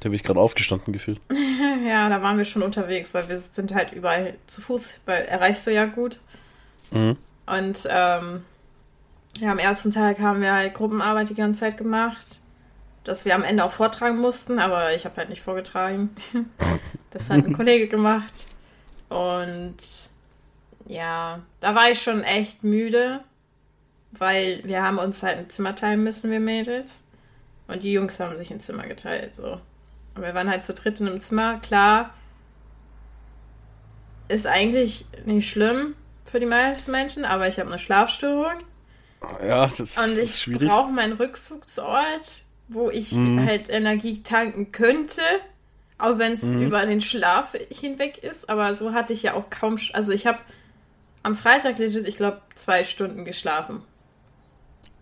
Da bin ich gerade aufgestanden gefühlt. (laughs) Ja, da waren wir schon unterwegs, weil wir sind halt überall zu Fuß, weil erreichst du ja gut. Mhm. Und ähm, ja, am ersten Tag haben wir halt Gruppenarbeit die ganze Zeit gemacht, dass wir am Ende auch vortragen mussten, aber ich habe halt nicht vorgetragen. (laughs) das hat ein (laughs) Kollege gemacht. Und ja, da war ich schon echt müde, weil wir haben uns halt ein Zimmer teilen müssen, wir Mädels. Und die Jungs haben sich ein Zimmer geteilt, so. Und wir waren halt zu dritt in einem Zimmer, klar. Ist eigentlich nicht schlimm für die meisten Menschen, aber ich habe eine Schlafstörung. Ja, das Und ist ich schwierig. brauche meinen Rückzugsort, wo ich Mhm. halt Energie tanken könnte. Auch wenn es Mhm. über den Schlaf hinweg ist. Aber so hatte ich ja auch kaum. Also ich habe am Freitag legit, ich glaube, zwei Stunden geschlafen.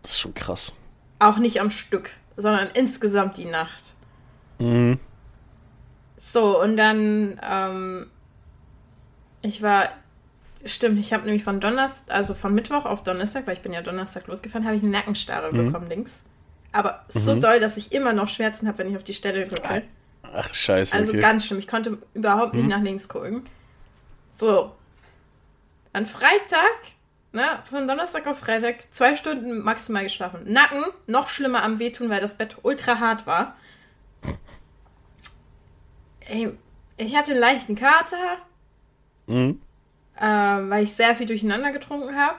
Das ist schon krass. Auch nicht am Stück, sondern insgesamt die Nacht. Mhm. So, und dann, ähm, ich war, stimmt, ich habe nämlich von Donnerstag, also von Mittwoch auf Donnerstag, weil ich bin ja Donnerstag losgefahren, habe ich eine Nackenstarre bekommen links. Aber so doll, dass ich immer noch Schmerzen habe, wenn ich auf die Stelle drücke. Ach, scheiße. Also okay. ganz schlimm. Ich konnte überhaupt nicht nach links gucken. So. An Freitag, ne, von Donnerstag auf Freitag, zwei Stunden maximal geschlafen. Nacken, noch schlimmer am Wehtun, weil das Bett ultra hart war. Ey, ich hatte einen leichten Kater, Mhm. ähm, weil ich sehr viel durcheinander getrunken habe.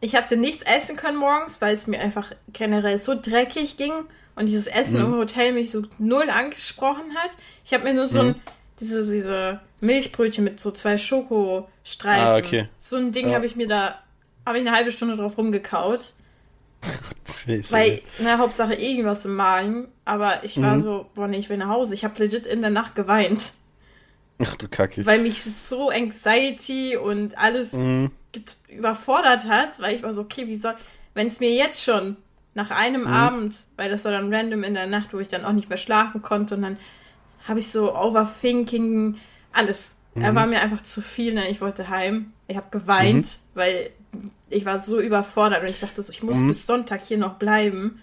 Ich hatte nichts essen können morgens, weil es mir einfach generell so dreckig ging und dieses Essen im Hotel mich so null angesprochen hat. Ich habe mir nur so ein, diese, diese Milchbrötchen mit so zwei Schokostreifen. Ah, okay. So ein Ding Ja. habe ich mir da, habe ich eine halbe Stunde drauf rumgekaut. Scheiße. Weil, na, Hauptsache irgendwas im Magen. Aber ich war Mhm. so, boah, nee, ich will nach Hause. Ich habe legit in der Nacht geweint. Ach du Kacke. Weil mich so Anxiety und alles Mhm. überfordert hat, weil ich war so, okay, wie soll, wenn es mir jetzt schon nach einem Mhm. Abend, weil das war dann random in der Nacht, wo ich dann auch nicht mehr schlafen konnte und dann habe ich so Overthinking, alles. Mhm. Er war mir einfach zu viel, ne? ich wollte heim. Ich habe geweint, Mhm. weil ich war so überfordert und ich dachte so, ich muss Mhm. bis Sonntag hier noch bleiben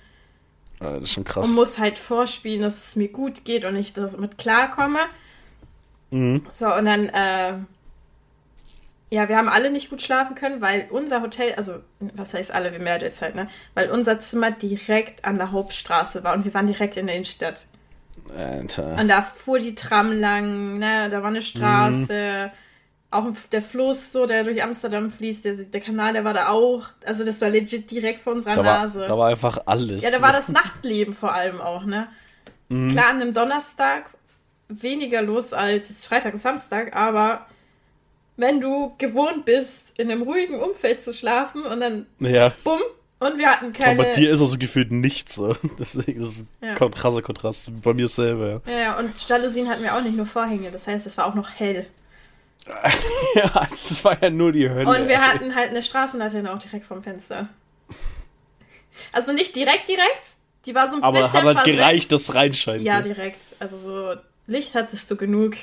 Ah, das ist schon krass. und muss halt vorspielen, dass es mir gut geht und ich damit klarkomme. Mhm. So, und dann, äh, ja, wir haben alle nicht gut schlafen können, weil unser Hotel, also, was heißt alle, wir mehr jetzt halt, ne? Weil unser Zimmer direkt an der Hauptstraße war und wir waren direkt in der Innenstadt. Alter. Und da fuhr die Tram lang, ne? Da war eine Straße. Auch der Fluss, so, der durch Amsterdam fließt, der, der Kanal, der war da auch. Also, das war legit direkt vor unserer Da war, Nase. da war einfach alles. Ja, da war das Nachtleben vor allem auch, ne? Klar, an einem Donnerstag weniger los als jetzt Freitag und Samstag, aber wenn du gewohnt bist, in einem ruhigen Umfeld zu schlafen und dann Ja. bumm, und wir hatten Aber keine. bei dir ist er so gefühlt nichts so. (laughs) Deswegen ist es Ja. ein krasser Kontrast. Bei mir selber, ja. ja, und Jalousien hatten wir auch nicht nur Vorhänge, das heißt, es war auch noch hell. (laughs) ja, das war ja nur die Hölle. Und wir hatten halt eine Straßenlaterne auch direkt vom Fenster. Also nicht direkt, direkt, die war so ein Aber bisschen hat halt versetzt. gereicht, dass reinscheint. Ja, direkt. Also so Licht hattest du genug.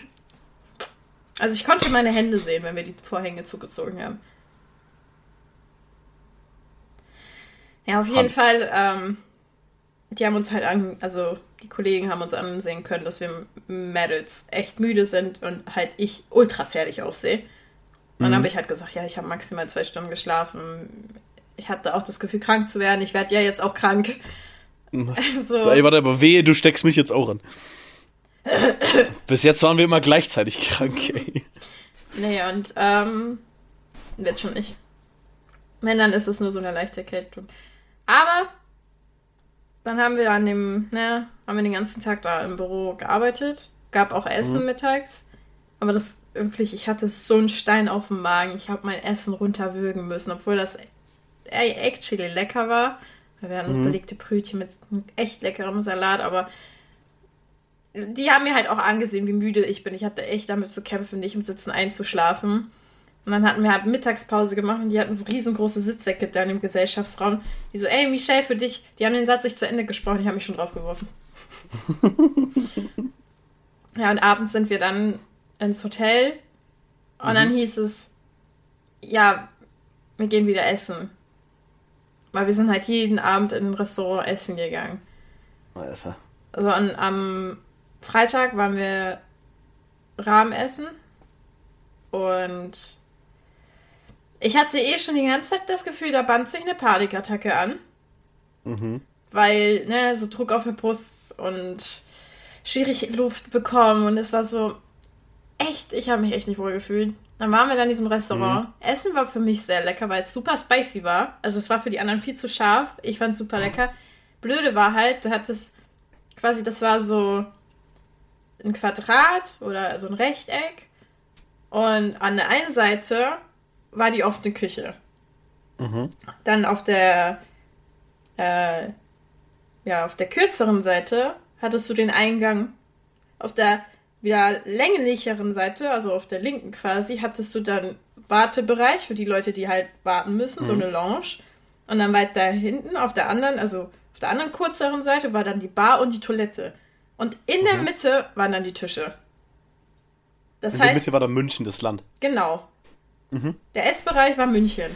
Also ich konnte meine Hände sehen, wenn wir die Vorhänge zugezogen haben. Ja, auf jeden Hand. Fall, ähm, die haben uns halt an, also die Kollegen haben uns ansehen können, dass wir Mädels echt müde sind und halt ich ultra fertig aussehe. Und dann habe ich halt gesagt, ja, ich habe maximal zwei Stunden geschlafen. Ich hatte auch das Gefühl, krank zu werden. Ich werde ja jetzt auch krank. Also, (laughs) Ey, warte, aber wehe, du steckst mich jetzt auch an. (coughs) Bis jetzt waren wir immer gleichzeitig krank, ey. Nee, und ähm, wird schon nicht. Wenn, dann ist es nur so eine leichte Erkältung. Aber dann haben wir an dem, ne, haben wir den ganzen Tag da im Büro gearbeitet. Gab auch Essen mittags. Aber das wirklich, ich hatte so einen Stein auf dem Magen. Ich habe mein Essen runterwürgen müssen, obwohl das ey, actually lecker war. Wir hatten so belegte Brötchen mit echt leckerem Salat, aber die haben mir halt auch angesehen, wie müde ich bin. Ich hatte echt damit zu kämpfen, nicht im Sitzen einzuschlafen. Und dann hatten wir halt Mittagspause gemacht und die hatten so riesengroße Sitzsäcke da im Gesellschaftsraum. Die so, ey, Michelle, für dich. Die haben den Satz nicht zu Ende gesprochen, ich habe mich schon drauf geworfen. (laughs) ja, und abends sind wir dann ins Hotel und dann hieß es, ja, wir gehen wieder essen. Weil wir sind halt jeden Abend in ein Restaurant essen gegangen. Alter. Also an, am Freitag waren wir Rahmen essen und ich hatte eh schon die ganze Zeit das Gefühl, da band sich eine Panikattacke an. Mhm. Weil, ne, so Druck auf der Brust und schwierig Luft bekommen und es war so echt, ich habe mich echt nicht wohl gefühlt. Dann waren wir dann in diesem Restaurant. Essen war für mich sehr lecker, weil es super spicy war. Also es war für die anderen viel zu scharf. Ich fand es super lecker. Blöde war halt, du hattest quasi, das war so ein Quadrat oder so ein Rechteck. Und an der einen Seite war die offene Küche. Mhm. Dann auf der, äh, ja, auf der kürzeren Seite hattest du den Eingang. Auf der wieder länglicheren Seite, also auf der linken quasi, hattest du dann Wartebereich für die Leute, die halt warten müssen, so eine Lounge. Und dann weiter hinten auf der anderen, also auf der anderen kürzeren Seite war dann die Bar und die Toilette. Und in der Mitte waren dann die Tische. Das In der heißt, Mitte war da München, das Land. genau. Der Essbereich war München.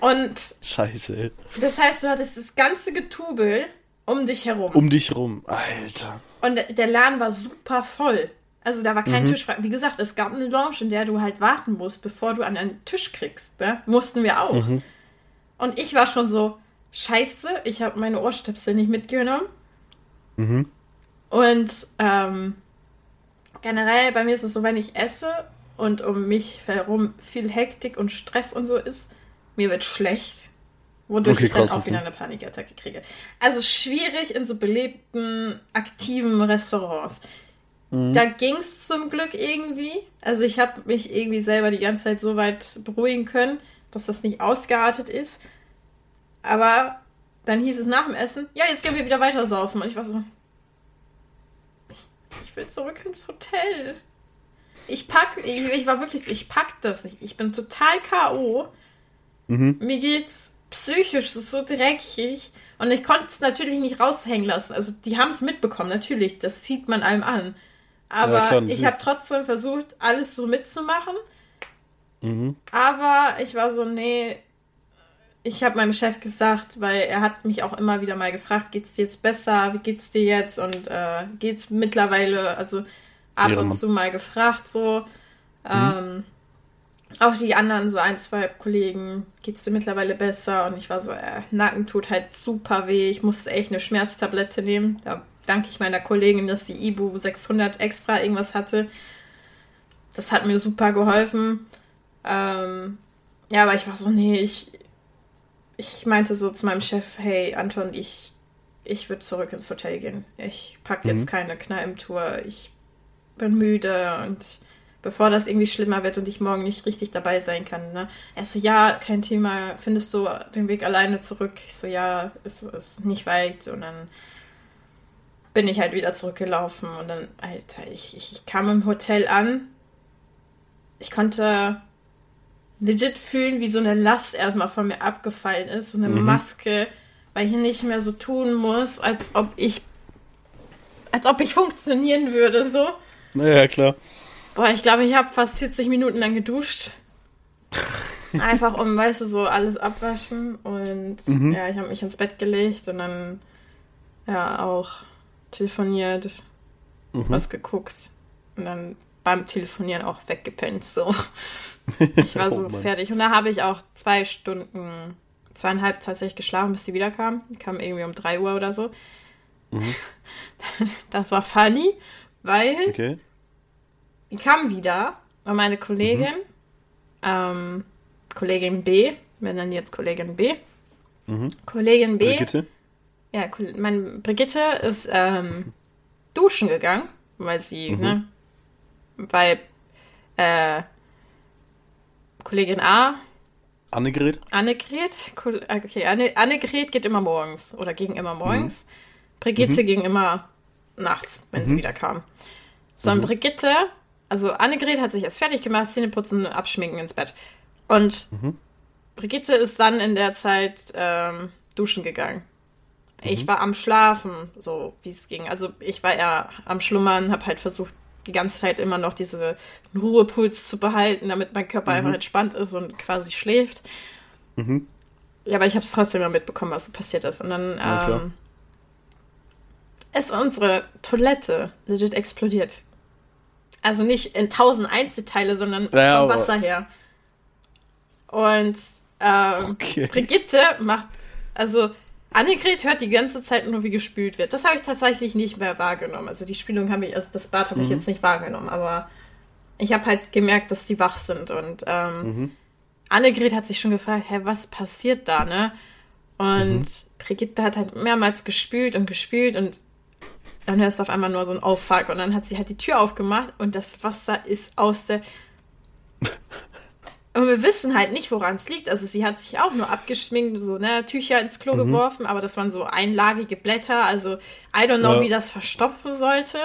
Und Scheiße, das heißt, du hattest das ganze Getubel um dich herum. Um dich rum. Alter. Und der Laden war super voll. Also da war kein Mhm. Tisch frei. Wie gesagt, es gab eine Lounge, in der du halt warten musst, bevor du an einen Tisch kriegst. Ne? Mussten wir auch. Mhm. Und ich war schon so, scheiße, ich habe meine Ohrstöpsel nicht mitgenommen. Mhm. Und ähm, generell bei mir ist es so, wenn ich esse und um mich herum viel Hektik und Stress und so ist, mir wird schlecht. Wodurch Okay, ich dann auch wieder eine Panikattacke kriege. Also schwierig in so belebten, aktiven Restaurants. Mhm. Da ging es zum Glück irgendwie. Also ich habe mich irgendwie selber die ganze Zeit so weit beruhigen können, dass das nicht ausgeartet ist. Aber dann hieß es nach dem Essen, ja, jetzt können wir wieder weiter saufen. Und ich war so, ich will zurück ins Hotel. Ich pack, ich, ich war wirklich so, ich pack das nicht. Ich bin total K.O. Mhm. Mir geht's psychisch so dreckig. Und ich konnte es natürlich nicht raushängen lassen. Also die haben es mitbekommen, natürlich. Das zieht man einem an. Aber Ja, ich habe trotzdem versucht, alles so mitzumachen. Mhm. Aber ich war so, nee. Ich habe meinem Chef gesagt, weil er hat mich auch immer wieder mal gefragt, geht's dir jetzt besser? Wie geht's dir jetzt? Und äh, geht's mittlerweile, also ab Ehrenmann. und zu mal gefragt so. Ähm, auch die anderen, so ein, zwei Kollegen, geht's dir mittlerweile besser? Und ich war so, äh, Nacken tut halt super weh. Ich musste echt eine Schmerztablette nehmen. Da danke ich meiner Kollegin, dass die Ibu 600 extra irgendwas hatte. Das hat mir super geholfen. Ähm, ja, aber ich war so, nee, ich, ich meinte so zu meinem Chef, hey, Anton, ich, ich würde zurück ins Hotel gehen. Ich packe jetzt Mhm. keine Kneipentour. Ich bin müde und bevor das irgendwie schlimmer wird und ich morgen nicht richtig dabei sein kann. Ne? Er so, ja, kein Thema, findest du den Weg alleine zurück? Ich so, ja, ist, ist nicht weit. Und dann bin ich halt wieder zurückgelaufen und dann, Alter, ich, ich, ich kam im Hotel an. Ich konnte legit fühlen, wie so eine Last erstmal von mir abgefallen ist, so eine Mhm. Maske, weil ich nicht mehr so tun muss, als ob ich als ob ich funktionieren würde, so. Naja, klar. Boah, ich glaube, ich habe fast 40 Minuten lang geduscht. (laughs) Einfach um, weißt du, so alles abwaschen und Mhm. ja, ich habe mich ins Bett gelegt und dann ja auch telefoniert, Mhm. was geguckt und dann beim Telefonieren auch weggepennt, so. (laughs) Ich war so Oh fertig und da habe ich auch zwei Stunden, zweieinhalb tatsächlich geschlafen, bis sie wieder kam. Die kam irgendwie um drei Uhr oder so. Mhm. (laughs) Das war funny, weil Okay. die kam wieder und meine Kollegin, ähm, Kollegin B, wir nennen jetzt Kollegin B. Mhm. Kollegin B, Brigitte? ja, Kol- mein Brigitte ist ähm, duschen gegangen, weil sie, Mhm. ne, weil äh, Kollegin A, Annegret? Annegret, Kol- okay, Anne, Annegret geht immer morgens oder ging immer Mhm. morgens. Brigitte ging immer nachts, wenn sie wieder kam. So, Mhm. und Brigitte, also Annegret hat sich erst fertig gemacht, Zähne putzen, abschminken ins Bett. Und Mhm. Brigitte ist dann in der Zeit ähm, duschen gegangen. Ich Mhm. war am Schlafen, so wie es ging. Also ich war eher am Schlummern, habe halt versucht, die ganze Zeit immer noch diese Ruhepuls zu behalten, damit mein Körper einfach entspannt ist und quasi schläft. Mhm. Ja, aber ich habe es trotzdem immer mitbekommen, was so passiert ist. Und dann ähm, ist unsere Toilette legit explodiert. Also nicht in tausend Einzelteile, sondern Ja, vom Wasser her. Und ähm, Okay. Brigitte macht, also Annegret hört die ganze Zeit nur, wie gespült wird. Das habe ich tatsächlich nicht mehr wahrgenommen. Also die Spülung habe ich, also das Bad habe ich jetzt nicht wahrgenommen, aber ich habe halt gemerkt, dass die wach sind. Und ähm, Annegret hat sich schon gefragt, hä, was passiert da, ne? Und Brigitte hat halt mehrmals gespült und gespült und dann hörst du auf einmal nur so ein Auffuck und dann hat sie halt die Tür aufgemacht und das Wasser ist aus der. (laughs) Und wir wissen halt nicht, woran es liegt. Also sie hat sich auch nur abgeschminkt, so ne, Tücher ins Klo geworfen, aber das waren so einlagige Blätter. Also I don't know, Ja. wie das verstopfen sollte.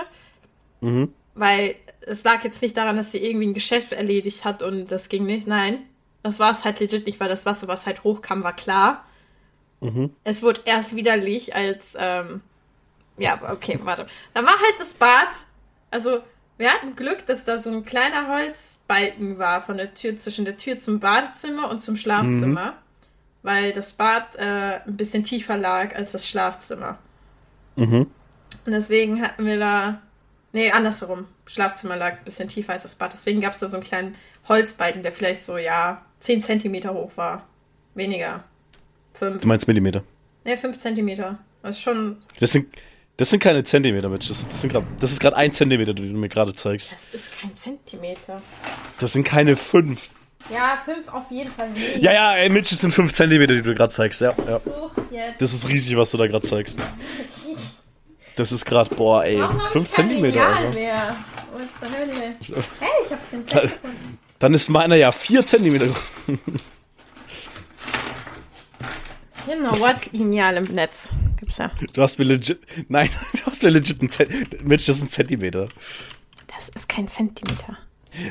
Mhm. Weil es lag jetzt nicht daran, dass sie irgendwie ein Geschäft erledigt hat und das ging nicht. Nein, das war es halt legit nicht, weil das Wasser, was halt hochkam, war klar. Mhm. Es wurde erst widerlich, als, ähm, ja, okay, warte. Da war halt das Bad, also wir hatten Glück, dass da so ein kleiner Holzbalken war von der Tür, zwischen der Tür zum Badezimmer und zum Schlafzimmer. Weil das Bad äh, ein bisschen tiefer lag als das Schlafzimmer. Mhm. Und deswegen hatten wir da. Nee, andersherum. Schlafzimmer lag ein bisschen tiefer als das Bad. Deswegen gab es da so einen kleinen Holzbalken, der vielleicht so, ja, 10 Zentimeter hoch war. Weniger. 5. Du meinst Millimeter? Nee, 5 Zentimeter. Das ist schon. Das sind, das sind keine Zentimeter, Mensch. Das, das, sind grad, das ist gerade ein Zentimeter, den du mir gerade zeigst. Das ist kein Zentimeter. Das sind keine fünf. Ja, 5 auf jeden Fall nicht. Ja, ja, ey, Mitch, das sind fünf Zentimeter, die du gerade zeigst. Ja, ja. Such jetzt. Das ist riesig, was du da gerade zeigst. Das ist gerade, boah, ey, Warum fünf Zentimeter. Lineal Also. mehr? Was zur Hölle? Hey, ich hab den Cent gefunden. Dann ist meiner ja vier Zentimeter. (laughs) Genau, what? Lineal im Netz. Gibt's ja. Du hast mir legit, nein, (laughs) du hast mir legit einen Zentimeter. Mitch, das ist ein Zentimeter. Das ist kein Zentimeter.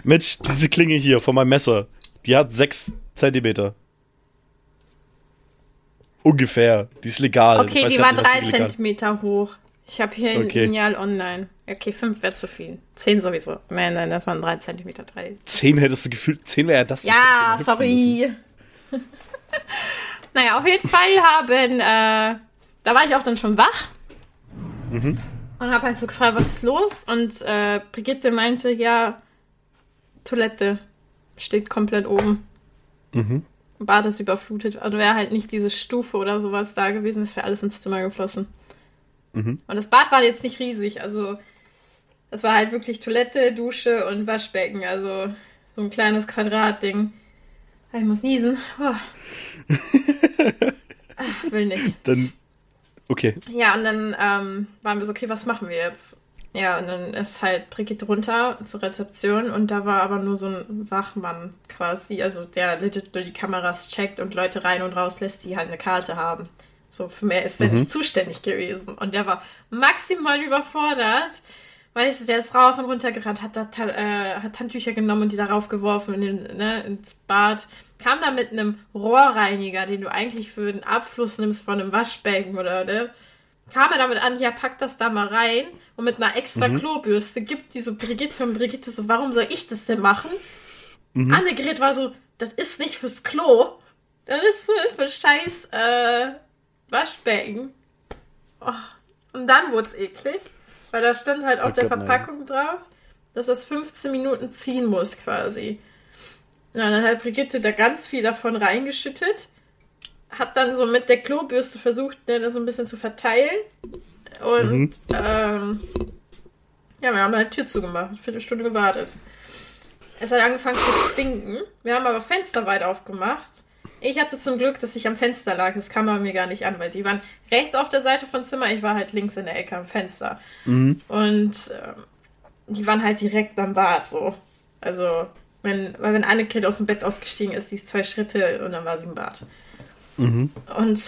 Mitch, diese Klinge hier von meinem Messer, die hat sechs Zentimeter. Ungefähr. Die ist legal. Okay, die war nicht, was drei die legal- Zentimeter hoch. Ich habe hier ein Okay. Lineal online. Okay, fünf wäre zu viel. Zehn sowieso. Nein, nein, das waren drei Zentimeter. Drei. Zehn hättest du gefühlt, zehn wäre ja das. Ja, sorry. (laughs) naja, auf jeden Fall haben, äh, da war ich auch dann schon wach. Mhm. Und habe halt so gefragt, was ist los? Und äh, Brigitte meinte, ja, Toilette steht komplett oben. Mhm. Bad ist überflutet. Also wäre halt nicht diese Stufe oder sowas da gewesen, es wäre alles ins Zimmer geflossen. Mhm. Und das Bad war jetzt nicht riesig, also es war halt wirklich Toilette, Dusche und Waschbecken, also so ein kleines Quadratding. Ich muss niesen. Oh. (laughs) Ach, will nicht. Dann, okay. Ja, und dann ähm, waren wir so, okay, was machen wir jetzt? Ja, und dann ist halt Brigitte runter zur Rezeption und da war aber nur so ein Wachmann quasi, also der legit nur die Kameras checkt und Leute rein und raus lässt, die halt eine Karte haben. So, für mehr ist der nicht zuständig gewesen. Und der war maximal überfordert, weißt du, der ist rauf und runter gerannt, hat, da, Ta- äh, hat Handtücher genommen und die darauf geworfen in den, ne, ins Bad. Kam da mit einem Rohrreiniger, den du eigentlich für den Abfluss nimmst von einem Waschbecken oder, ne? Kam er damit an, ja, pack das da mal rein und mit einer extra Klobürste gibt die so Brigitte und Brigitte so, warum soll ich das denn machen? Annegret war so, das ist nicht fürs Klo. Das ist für, für scheiß äh, Waschbecken. Oh. Und dann wurde es eklig, weil da stand halt auf Oh der Gott, nein. Verpackung drauf, dass das 15 Minuten ziehen muss quasi. Ja, dann hat Brigitte da ganz viel davon reingeschüttet, hat dann so mit der Klobürste versucht, ne, das so ein bisschen zu verteilen. Und ähm, ja, wir haben halt Tür zugemacht, eine Viertelstunde gewartet. Es hat angefangen zu stinken. Wir haben aber Fenster weit aufgemacht. Ich hatte zum Glück, dass ich am Fenster lag. Das kam aber mir gar nicht an, weil die waren rechts auf der Seite vom Zimmer. Ich war halt links in der Ecke am Fenster. Und ähm, die waren halt direkt am Bad so. Also, wenn, weil wenn Annegret aus dem Bett ausgestiegen ist, die ist zwei Schritte und dann war sie im Bad. Und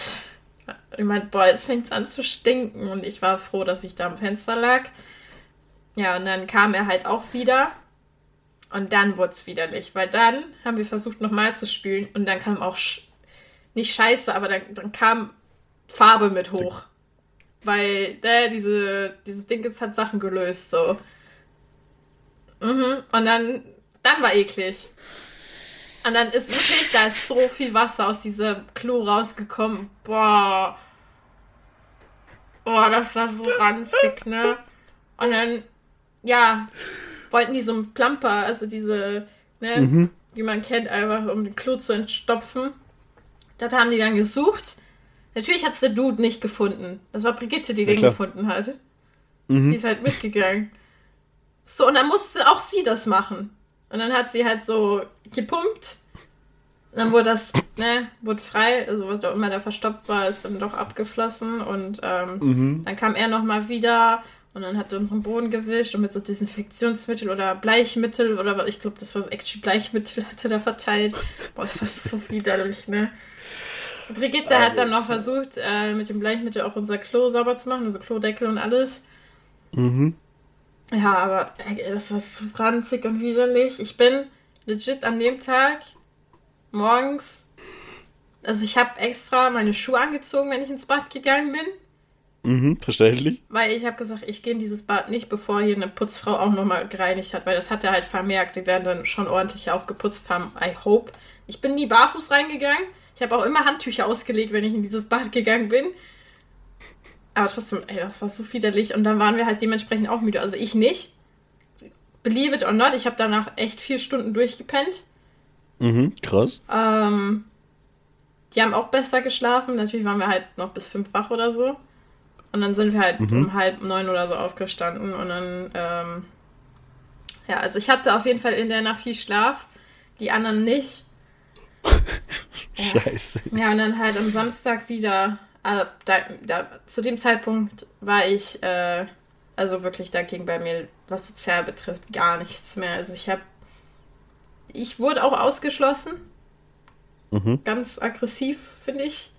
ich meinte, boah, jetzt fängt es an zu stinken. Und ich war froh, dass ich da am Fenster lag. Ja, und dann kam er halt auch wieder. Und dann wurde es widerlich, weil dann haben wir versucht nochmal zu spülen und dann kam auch sch nicht Scheiße, aber dann, dann kam Farbe mit hoch. Weil äh, diese, dieses Ding jetzt hat Sachen gelöst, so. Mhm. Und dann, dann war eklig. Und dann ist wirklich, da ist so viel Wasser aus diesem Klo rausgekommen. Boah. Boah, das war so ranzig, ne? Und dann, ja, wollten die so einen Plumper, also diese, ne, die man kennt, einfach um den Klo zu entstopfen. Das haben die dann gesucht. Natürlich hat es der Dude nicht gefunden. Das war Brigitte, die den klar. gefunden hat. Die ist halt mitgegangen. So, und dann musste auch sie das machen. Und dann hat sie halt so gepumpt. Und dann wurde das, ne, wurde frei, also was da immer da verstopft war, ist dann doch abgeflossen. Und ähm, dann kam er nochmal wieder und dann hat er unseren Boden gewischt und mit so Desinfektionsmittel oder Bleichmittel oder ich glaube, das war so actually Bleichmittel, (laughs) hat er da verteilt. Boah, das war so widerlich, ne? Brigitte hat dann noch versucht, äh, mit dem Bleichmittel auch unser Klo sauber zu machen, also Klodeckel und alles. Ja, aber ey, das war so franzig und widerlich. Ich bin legit an dem Tag morgens, also ich habe extra meine Schuhe angezogen, wenn ich ins Bad gegangen bin, Mhm, verständlich. weil ich habe gesagt, ich gehe in dieses Bad nicht, bevor hier eine Putzfrau auch nochmal gereinigt hat, weil das hat er halt vermerkt. Die werden dann schon ordentlich aufgeputzt haben. I hope. Ich bin nie barfuß reingegangen. Ich habe auch immer Handtücher ausgelegt, wenn ich in dieses Bad gegangen bin. Aber trotzdem, ey, das war so widerlich. Und dann waren wir halt dementsprechend auch müde. Also ich nicht. Believe it or not, ich habe danach echt vier Stunden durchgepennt. Mhm, krass. Ähm, die haben auch besser geschlafen. Natürlich waren wir halt noch bis fünf wach oder so. Und dann sind wir halt Mhm. um halb neun oder so aufgestanden. Und dann, ähm, ja, also ich hatte auf jeden Fall in der Nacht viel Schlaf. Die anderen nicht. (laughs) Ja. Scheiße. Ja, und dann halt am Samstag wieder. Also da, da, zu dem Zeitpunkt war ich, äh, also wirklich, da ging bei mir, was sozial betrifft, gar nichts mehr. Also ich habe, ich wurde auch ausgeschlossen. Mhm. Ganz aggressiv, finde ich.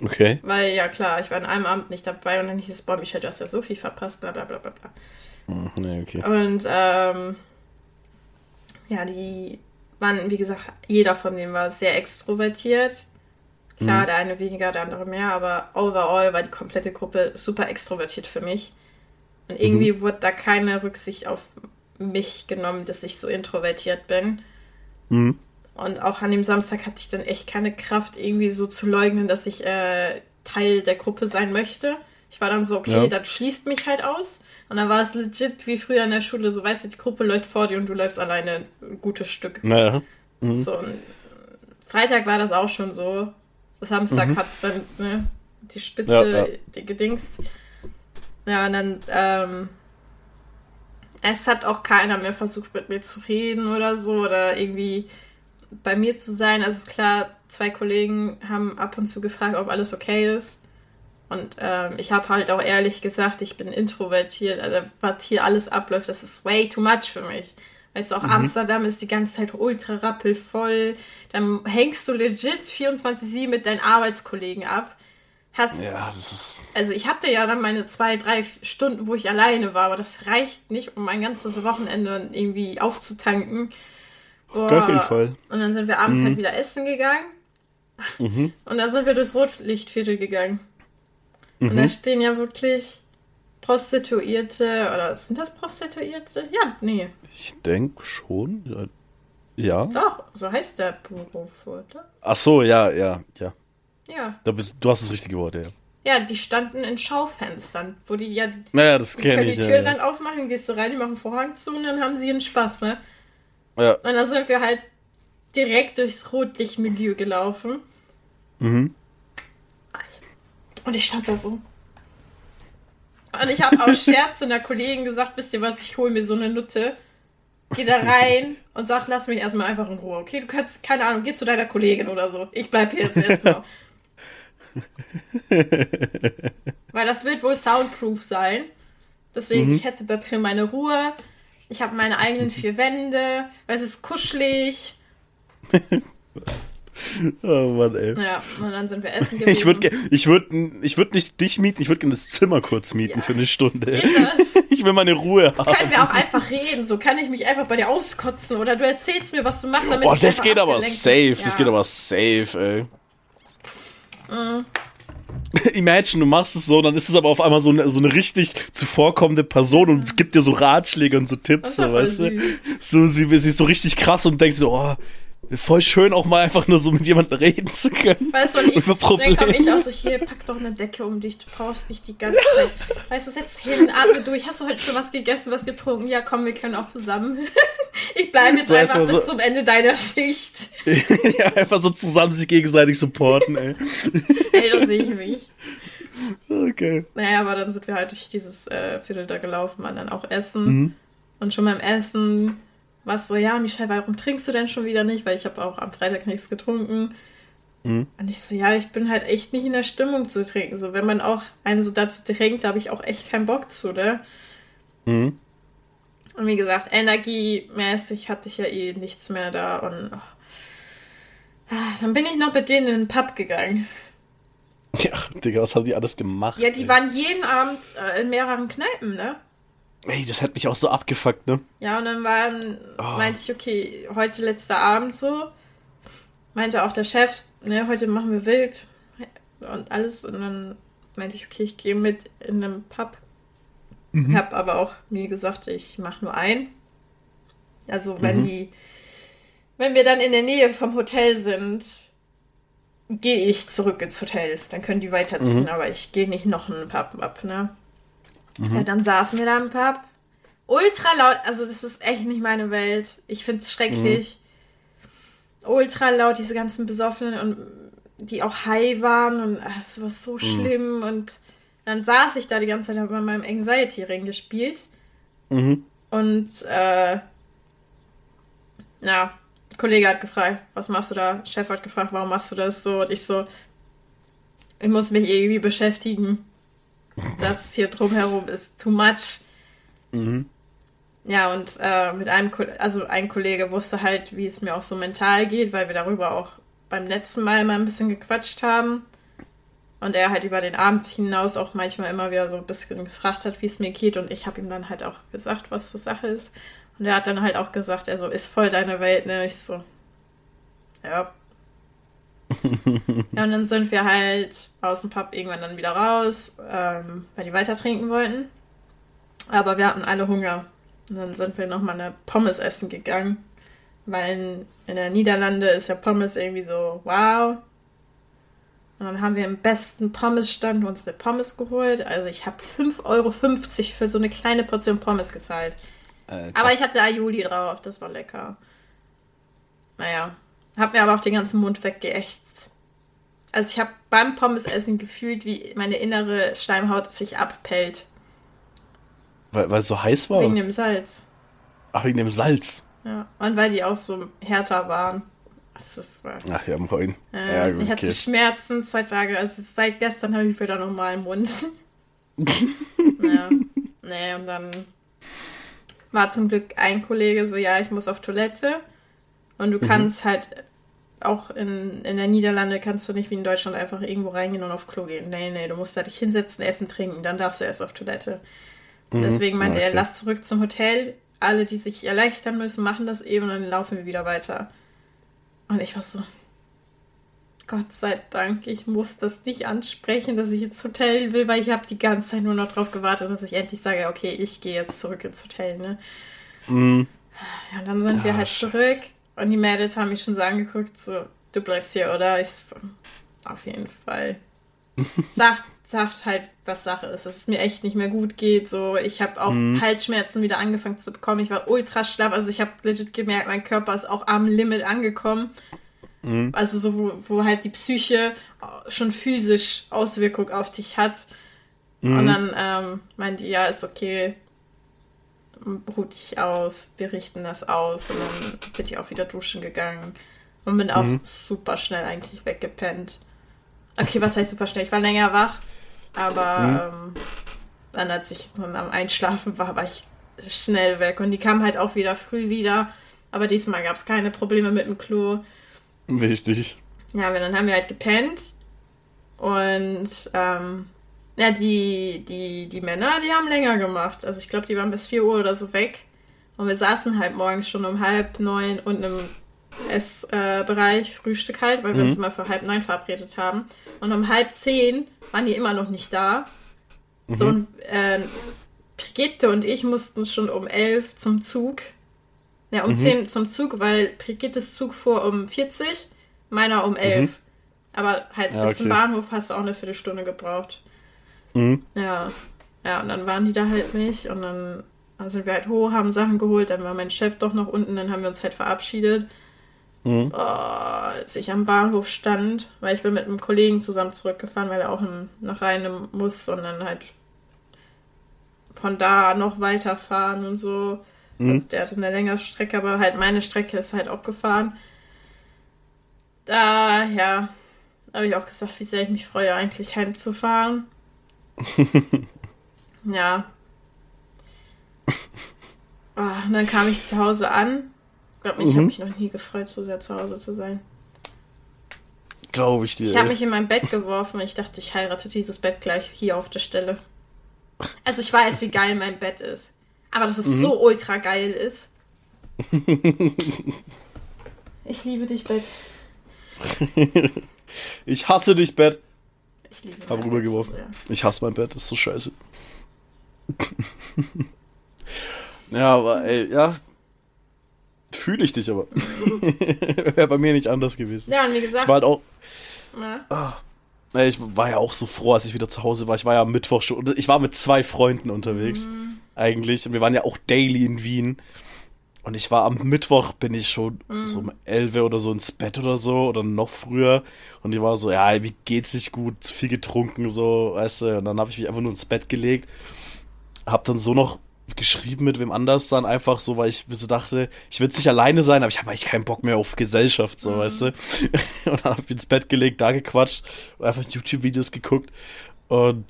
Okay. Weil, ja klar, ich war an einem Abend nicht dabei und dann hieß es, boah, Michelle, du hast ja so viel verpasst, bla bla bla bla bla. Mhm, nee, okay. Und ähm, ja, die waren, wie gesagt, jeder von denen war sehr extrovertiert. Klar, der eine weniger, der andere mehr, aber overall war die komplette Gruppe super extrovertiert für mich. Und irgendwie wurde da keine Rücksicht auf mich genommen, dass ich so introvertiert bin. Mhm. Und auch an dem Samstag hatte ich dann echt keine Kraft, irgendwie so zu leugnen, dass ich äh, Teil der Gruppe sein möchte. Ich war dann so, okay, Ja. dann schließt mich halt aus. Und dann war es legit wie früher in der Schule, so weißt du, die Gruppe läuft vor dir und du läufst alleine ein gutes Stück. Naja. Mhm. So, Freitag war das auch schon so. Samstag Mhm. hat es dann ne, die Spitze, Ja, ja. die gedingst. Ja, und dann, ähm, es hat auch keiner mehr versucht, mit mir zu reden oder so oder irgendwie bei mir zu sein. Also klar, zwei Kollegen haben ab und zu gefragt, ob alles okay ist. Und ähm, ich habe halt auch ehrlich gesagt, ich bin introvertiert. Also was hier alles abläuft, das ist way too much für mich. Weißt du, auch Amsterdam ist die ganze Zeit ultra rappelvoll. Dann hängst du legit 24-7 mit deinen Arbeitskollegen ab. Hast, Ja, das ist. also ich hatte ja dann meine zwei, drei Stunden, wo ich alleine war, aber das reicht nicht, um mein ganzes Wochenende irgendwie aufzutanken. Boah. Gar. Und dann sind wir abends halt wieder essen gegangen. Mhm. (laughs) Und dann sind wir durchs Rotlichtviertel gegangen. Und Mhm. da stehen ja wirklich Prostituierte, oder sind das Prostituierte? Ja, nee, Ich denke schon. Ja. doch, so heißt der Beruf, oder? Ach so, ja, ja, ja. Ja. Da bist, du hast das richtige Wort, ja. Ja, die standen in Schaufenstern, wo die ja die, Naja, das kenne können ich. die Ja, Tür ja. dann aufmachen, gehst du rein, die machen Vorhang zu und dann haben sie ihren Spaß, ne? Ja. Und dann sind wir halt direkt durchs Rotlichtmilieu gelaufen. Mhm. Und ich stand da so. Und ich habe aus (laughs) Scherz zu einer Kollegin gesagt, wisst ihr was, ich hole mir so eine Nutte. Geh da rein (laughs) und sag, lass mich erstmal einfach in Ruhe, okay? Du kannst, keine Ahnung, geh zu deiner Kollegin oder so. Ich bleib hier jetzt erstmal. (laughs) Weil das wird wohl soundproof sein. Deswegen, ich hätte da drin meine Ruhe. Ich habe meine eigenen (laughs) vier Wände. weil Es ist kuschelig. (laughs) Oh Mann, ey. Ja, und dann sind wir essen gewesen. Ich würde ich würd, ich würd nicht dich mieten, ich würde gerne das Zimmer kurz mieten Ja. für eine Stunde. Geht das? (laughs) Ich will meine Ruhe haben. Können wir auch einfach reden, so kann ich mich einfach bei dir auskotzen oder du erzählst mir, was du machst, damit Oh, ich das geht aber safe, das Ja. Mhm. geht aber safe, ey. (laughs) Imagine, du machst es so, dann ist es aber auf einmal so eine, so eine richtig zuvorkommende Person und gibt dir so Ratschläge und so Tipps, so, weißt du? So, sie, sie ist so richtig krass und denkt so, oh, voll schön auch mal einfach nur so mit jemandem reden zu können. Weißt du, ich, Über dann komme ich auch so, hier, pack doch eine Decke um dich, du brauchst nicht die ganze Zeit. Weißt du, setz hin, atme durch, hast du heute schon was gegessen, was getrunken? Ja, komm, wir können auch zusammen. (laughs) Ich bleibe jetzt So einfach bis so- zum Ende deiner Schicht. (laughs) ja, einfach so zusammen sich gegenseitig supporten, ey. (laughs) Ey, da sehe ich mich. Okay. Naja, aber dann sind wir halt durch dieses äh, Viertel da gelaufen, waren dann auch essen. Mhm. Und schon beim Essen war es so, ja, Michelle, warum trinkst du denn schon wieder nicht? Weil ich habe auch am Freitag nichts getrunken. Mhm. Und ich so, ja, ich bin halt echt nicht in der Stimmung zu trinken. So, wenn man auch einen so dazu drängt, da habe ich auch echt keinen Bock zu, ne? Mhm. Und wie gesagt, energiemäßig hatte ich ja eh nichts mehr da. Und oh. Ah, dann bin ich noch mit denen in den Pub gegangen. Ja, Digga, was haben die alles gemacht? Ja, die ey? waren jeden Abend äh, in mehreren Kneipen, ne? Ey, das hat mich auch so abgefuckt, ne? Ja, und dann waren, Oh. meinte ich, okay, heute letzter Abend so. Meinte auch der Chef, ne, heute machen wir wild und alles. Und dann meinte ich, okay, ich gehe mit in einem Pub. Hab aber auch mir gesagt, ich mache nur ein. Also wenn die, wenn wir dann in der Nähe vom Hotel sind, gehe ich zurück ins Hotel. Dann können die weiterziehen, aber ich gehe nicht noch einen Pub ab, ne? Ja, dann saßen wir da im Pub. Ultra laut, also das ist echt nicht meine Welt. Ich finde es schrecklich. Ultra laut, diese ganzen Besoffenen und die auch high waren und ach, es war so schlimm. Und dann saß ich da die ganze Zeit, habe bei meinem Anxiety-Ring gespielt. Mhm. Und äh, ja, ein Kollege hat gefragt, was machst du da? Chef hat gefragt, warum machst du das so? Und ich so, ich muss mich irgendwie beschäftigen. Das hier drumherum ist too much. Mhm. Ja, und äh, mit einem, Ko also ein Kollege wusste halt, wie es mir auch so mental geht, weil wir darüber auch beim letzten Mal mal ein bisschen gequatscht haben. Und er halt über den Abend hinaus auch manchmal immer wieder so ein bisschen gefragt hat, wie es mir geht. Und ich habe ihm dann halt auch gesagt, was zur Sache ist. Und er hat dann halt auch gesagt, also ist voll deine Welt, ne? Ich so, ja. (laughs) ja, und dann sind wir halt aus dem Pub irgendwann dann wieder raus, ähm, weil die weiter trinken wollten. Aber wir hatten alle Hunger. Und dann sind wir nochmal eine Pommes essen gegangen. Weil in, in der Niederlande ist ja Pommes irgendwie so, wow. Und dann haben wir im besten Pommesstand uns eine Pommes geholt. Also ich habe 5,50 Euro für so eine kleine Portion Pommes gezahlt. Alter. Aber ich hatte Aioli drauf, das war lecker. Naja, hab mir aber auch den ganzen Mund weggeächtzt. Also ich habe beim Pommesessen gefühlt, wie meine innere Schleimhaut sich abpellt. weil, weil es so heiß war? Wegen dem Salz. Ach, wegen dem Salz. Ja. Und weil die auch so härter waren. Das ist. Ach ja, moin. Äh, ja, ich gut, hatte okay. Schmerzen zwei Tage. Also seit gestern habe ich wieder normalen Mund. (laughs) ja. Nee, und dann war zum Glück ein Kollege so, ja, ich muss auf Toilette. Und Mhm. du kannst halt auch in, in der Niederlande kannst du nicht wie in Deutschland einfach irgendwo reingehen und auf Klo gehen. Nee, nee, du musst da dich hinsetzen, essen, trinken, dann darfst du erst auf Toilette. Deswegen meinte Ja, er, Mhm. okay. lass zurück zum Hotel. Alle, die sich erleichtern müssen, machen das eben und dann laufen wir wieder weiter. Und ich war so, Gott sei Dank, ich muss das nicht ansprechen, dass ich ins Hotel will, weil ich habe die ganze Zeit nur noch darauf gewartet, dass ich endlich sage, okay, ich gehe jetzt zurück ins Hotel, ne? Mhm. Ja, dann sind wir Ah, halt scheiße. zurück und die Mädels haben mich schon so angeguckt, so, du bleibst hier, oder? Ich so, auf jeden Fall. (laughs) Sagt, sagt halt, was Sache ist, dass es mir echt nicht mehr gut geht, so, ich habe auch Mhm. Halsschmerzen wieder angefangen zu bekommen, ich war ultra schlapp, also ich habe legit gemerkt, mein Körper ist auch am Limit angekommen. Mhm. Also so, wo, wo halt die Psyche schon physisch Auswirkung auf dich hat. Mhm. Und dann ähm, meinte die, ja, ist okay, ruh dich aus, wir richten das aus. Und dann bin ich auch wieder duschen gegangen und bin auch Mhm. super schnell eigentlich weggepennt. Okay, was heißt super schnell? Ich war länger wach, aber Mhm. ähm, dann, als ich dann am Einschlafen war, war ich schnell weg. Und die kam halt auch wieder früh wieder. Aber diesmal gab es keine Probleme mit dem Klo. Wichtig. Ja, aber dann haben wir halt gepennt. Und ähm, ja, die, die, die Männer, die haben länger gemacht. Also ich glaube, die waren bis 4 Uhr oder so weg. Und wir saßen halt morgens schon um halb neun unten im Essbereich, Frühstück halt, weil wir Mhm. uns immer für halb neun verabredet haben. Und um halb zehn waren die immer noch nicht da. So, und äh, Brigitte und ich mussten schon um elf zum Zug. Ja, um Mhm. 10 zum Zug, weil Brigittes Zug fuhr um 40, meiner um 11. Aber halt Mhm. Ja, bis zum okay. Bahnhof hast du auch eine Viertelstunde gebraucht. Mhm. Ja. Ja, und dann waren die da halt nicht. Und dann sind wir halt hoch, haben Sachen geholt. Dann war mein Chef doch noch unten. Dann haben wir uns halt verabschiedet. Mhm. Oh, als ich am Bahnhof stand, weil ich bin mit einem Kollegen zusammen zurückgefahren, weil er auch in, nach Rheine muss und dann halt von da noch weiterfahren und so. Mhm. Also der hatte eine längere Strecke, aber halt meine Strecke ist halt auch gefahren. Da, ja, habe ich auch gesagt, wie sehr ich mich freue, eigentlich heimzufahren. (laughs) ja. Ah, und dann kam ich zu Hause an. Ich glaube, ich Mhm. habe mich noch nie gefreut, so sehr zu Hause zu sein. Glaube ich dir. Ich habe mich in mein Bett geworfen und ich dachte, ich heirate dieses Bett gleich hier auf der Stelle. Also ich weiß, wie geil mein Bett ist. Aber dass es Mhm. so ultra geil ist. (laughs) Ich liebe dich, Bett. ich hasse dich, Bett. Ich liebe Hab rübergeworfen. so. Ich hasse mein Bett, das ist so scheiße. (laughs) ja, aber ey, ja. Fühle ich dich aber. (laughs) Wäre bei mir nicht anders gewesen. Ja, und wie Ich gesagt, war halt auch. Ja. Ey, Ich war ja auch so froh, als ich wieder zu Hause war. Ich war ja am Mittwoch schon. Ich war mit zwei Freunden unterwegs, eigentlich. Und wir waren ja auch daily in Wien. Und ich war am Mittwoch, bin ich schon so um 11 oder so ins Bett oder so, oder noch früher. Und ich war so, ja, wie geht's nicht gut, zu viel getrunken, so, weißt du. Und dann habe ich mich einfach nur ins Bett gelegt. Hab dann so noch geschrieben mit wem anders dann einfach so, weil ich so dachte, ich will nicht alleine sein, aber ich habe eigentlich keinen Bock mehr auf Gesellschaft, so, weißt du. (laughs) Und dann hab ich ins Bett gelegt, da gequatscht und einfach YouTube-Videos geguckt und,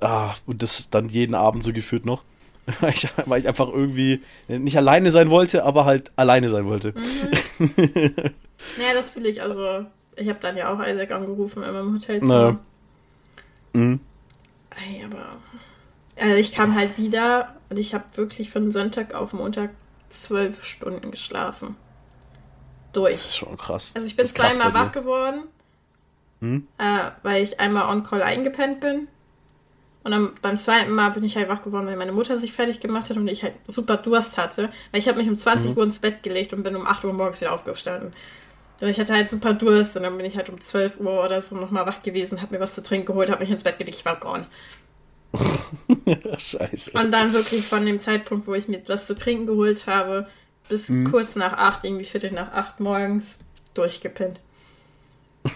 ah, und das dann jeden Abend so geführt noch. (laughs) Weil ich, weil ich einfach irgendwie nicht alleine sein wollte, aber halt alleine sein wollte. (laughs) Ja, das fühle ich. Also, ich habe dann ja auch Isaac angerufen in meinem Hotelzimmer. Mhm. Ey, aber. Also, ich kam halt wieder und ich habe wirklich von Sonntag auf Montag zwölf Stunden geschlafen. Das ist Durch. schon krass. Also, ich bin zweimal wach geworden, Hm? äh, weil ich einmal on call eingepennt bin. Und dann beim zweiten Mal bin ich halt wach geworden, weil meine Mutter sich fertig gemacht hat und ich halt super Durst hatte. Weil ich habe mich um 20 Uhr ins Bett gelegt und bin um 8 Uhr morgens wieder aufgestanden. Und ich hatte halt super Durst und dann bin ich halt um 12 Uhr oder so nochmal wach gewesen, habe mir was zu trinken geholt, habe mich ins Bett gelegt, ich war gone. (laughs) Scheiße. Und dann wirklich von dem Zeitpunkt, wo ich mir was zu trinken geholt habe, bis kurz nach 8, irgendwie Viertel nach 8 morgens, durchgepinnt. (laughs)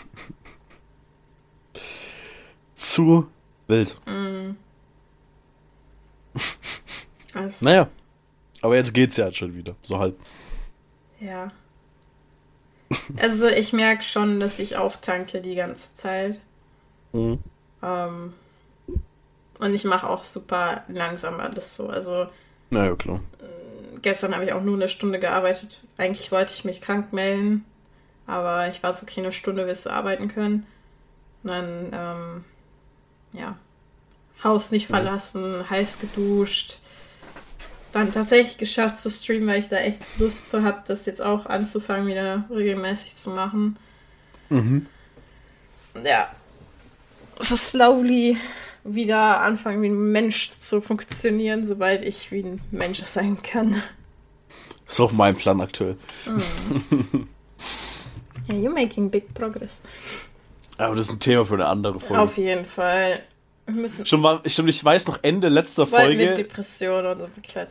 Zu wild. (laughs) Also, Naja. Aber jetzt geht's ja schon wieder. So halt. Ja. Also ich merke schon, dass ich auftanke die ganze Zeit. Mhm. Ähm, und ich mache auch super langsam alles so. Also Naja, klar. gestern habe ich auch nur eine Stunde gearbeitet. Eigentlich wollte ich mich krank melden, aber ich war so, okay, eine Stunde wirst du arbeiten können. Und dann, ähm, ja, Haus nicht verlassen, heiß geduscht. Dann tatsächlich geschafft zu streamen, weil ich da echt Lust zu habe, das jetzt auch anzufangen, wieder regelmäßig zu machen. Mhm. Ja. So slowly wieder anfangen, wie ein Mensch zu funktionieren, sobald ich wie ein Mensch sein kann. Ist auch mein Plan aktuell. (laughs) Ja, you're making big progress. Aber das ist ein Thema für eine andere Folge. Auf jeden Fall. Schon mal, stimmt, ich weiß noch Ende letzter wollten mit Folge. Depressionen und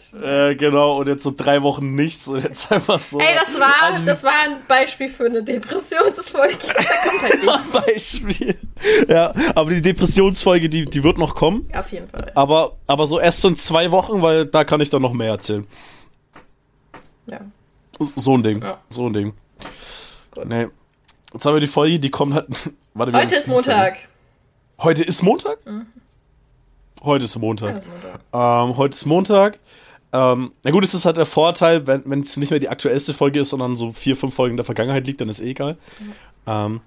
so. Äh, genau, und jetzt so drei Wochen nichts und jetzt (laughs) einfach so. Ey, das war, Also, das war ein Beispiel für eine Depressionsfolge. (laughs) Da kommt halt nichts. Beispiel. Ja, aber die Depressionsfolge, die, die wird noch kommen. Auf jeden Fall. Aber, aber so erst so in zwei Wochen, weil da kann ich dann noch mehr erzählen. Ja. So ein Ding. Ja. So ein Ding. Gut. Nee. Jetzt haben wir die Folge, die kommt halt. Warte, Heute ist ne? Montag. Heute ist Montag? Heute ist Montag. Ja, ist Montag. Ähm, heute ist Montag. Ähm, na gut, es ist halt der Vorteil, wenn es nicht mehr die aktuellste Folge ist, sondern so vier, fünf Folgen der Vergangenheit liegt, dann ist eh egal. Ähm,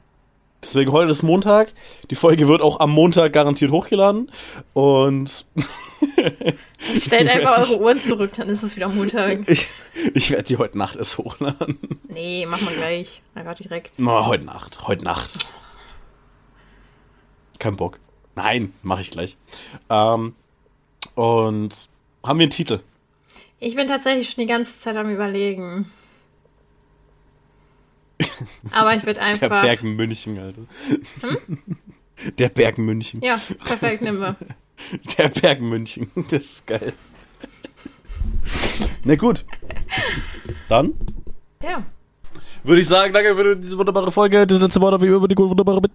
deswegen heute ist Montag. Die Folge wird auch am Montag garantiert hochgeladen. Und (laughs) Stellt einfach (laughs) eure Uhren zurück, dann ist es wieder Montag. ich, ich werde die heute Nacht erst hochladen. Nee, machen wir gleich. Einfach direkt. Na, heute Nacht. Heute Nacht. Kein Bock. Nein, mache ich gleich. Ähm, und haben wir einen Titel? Ich bin tatsächlich schon die ganze Zeit am überlegen. Aber ich würde (laughs) Der einfach. Berg München, Alter. (laughs) Der Berg München. Ja, perfekt, nehmen wir. (laughs) Der Berg München. Das ist geil. Na gut. Dann Ja. würde ich sagen, danke für diese wunderbare Folge. Das letzte Wort auf wie über die wunderbare. Bitte,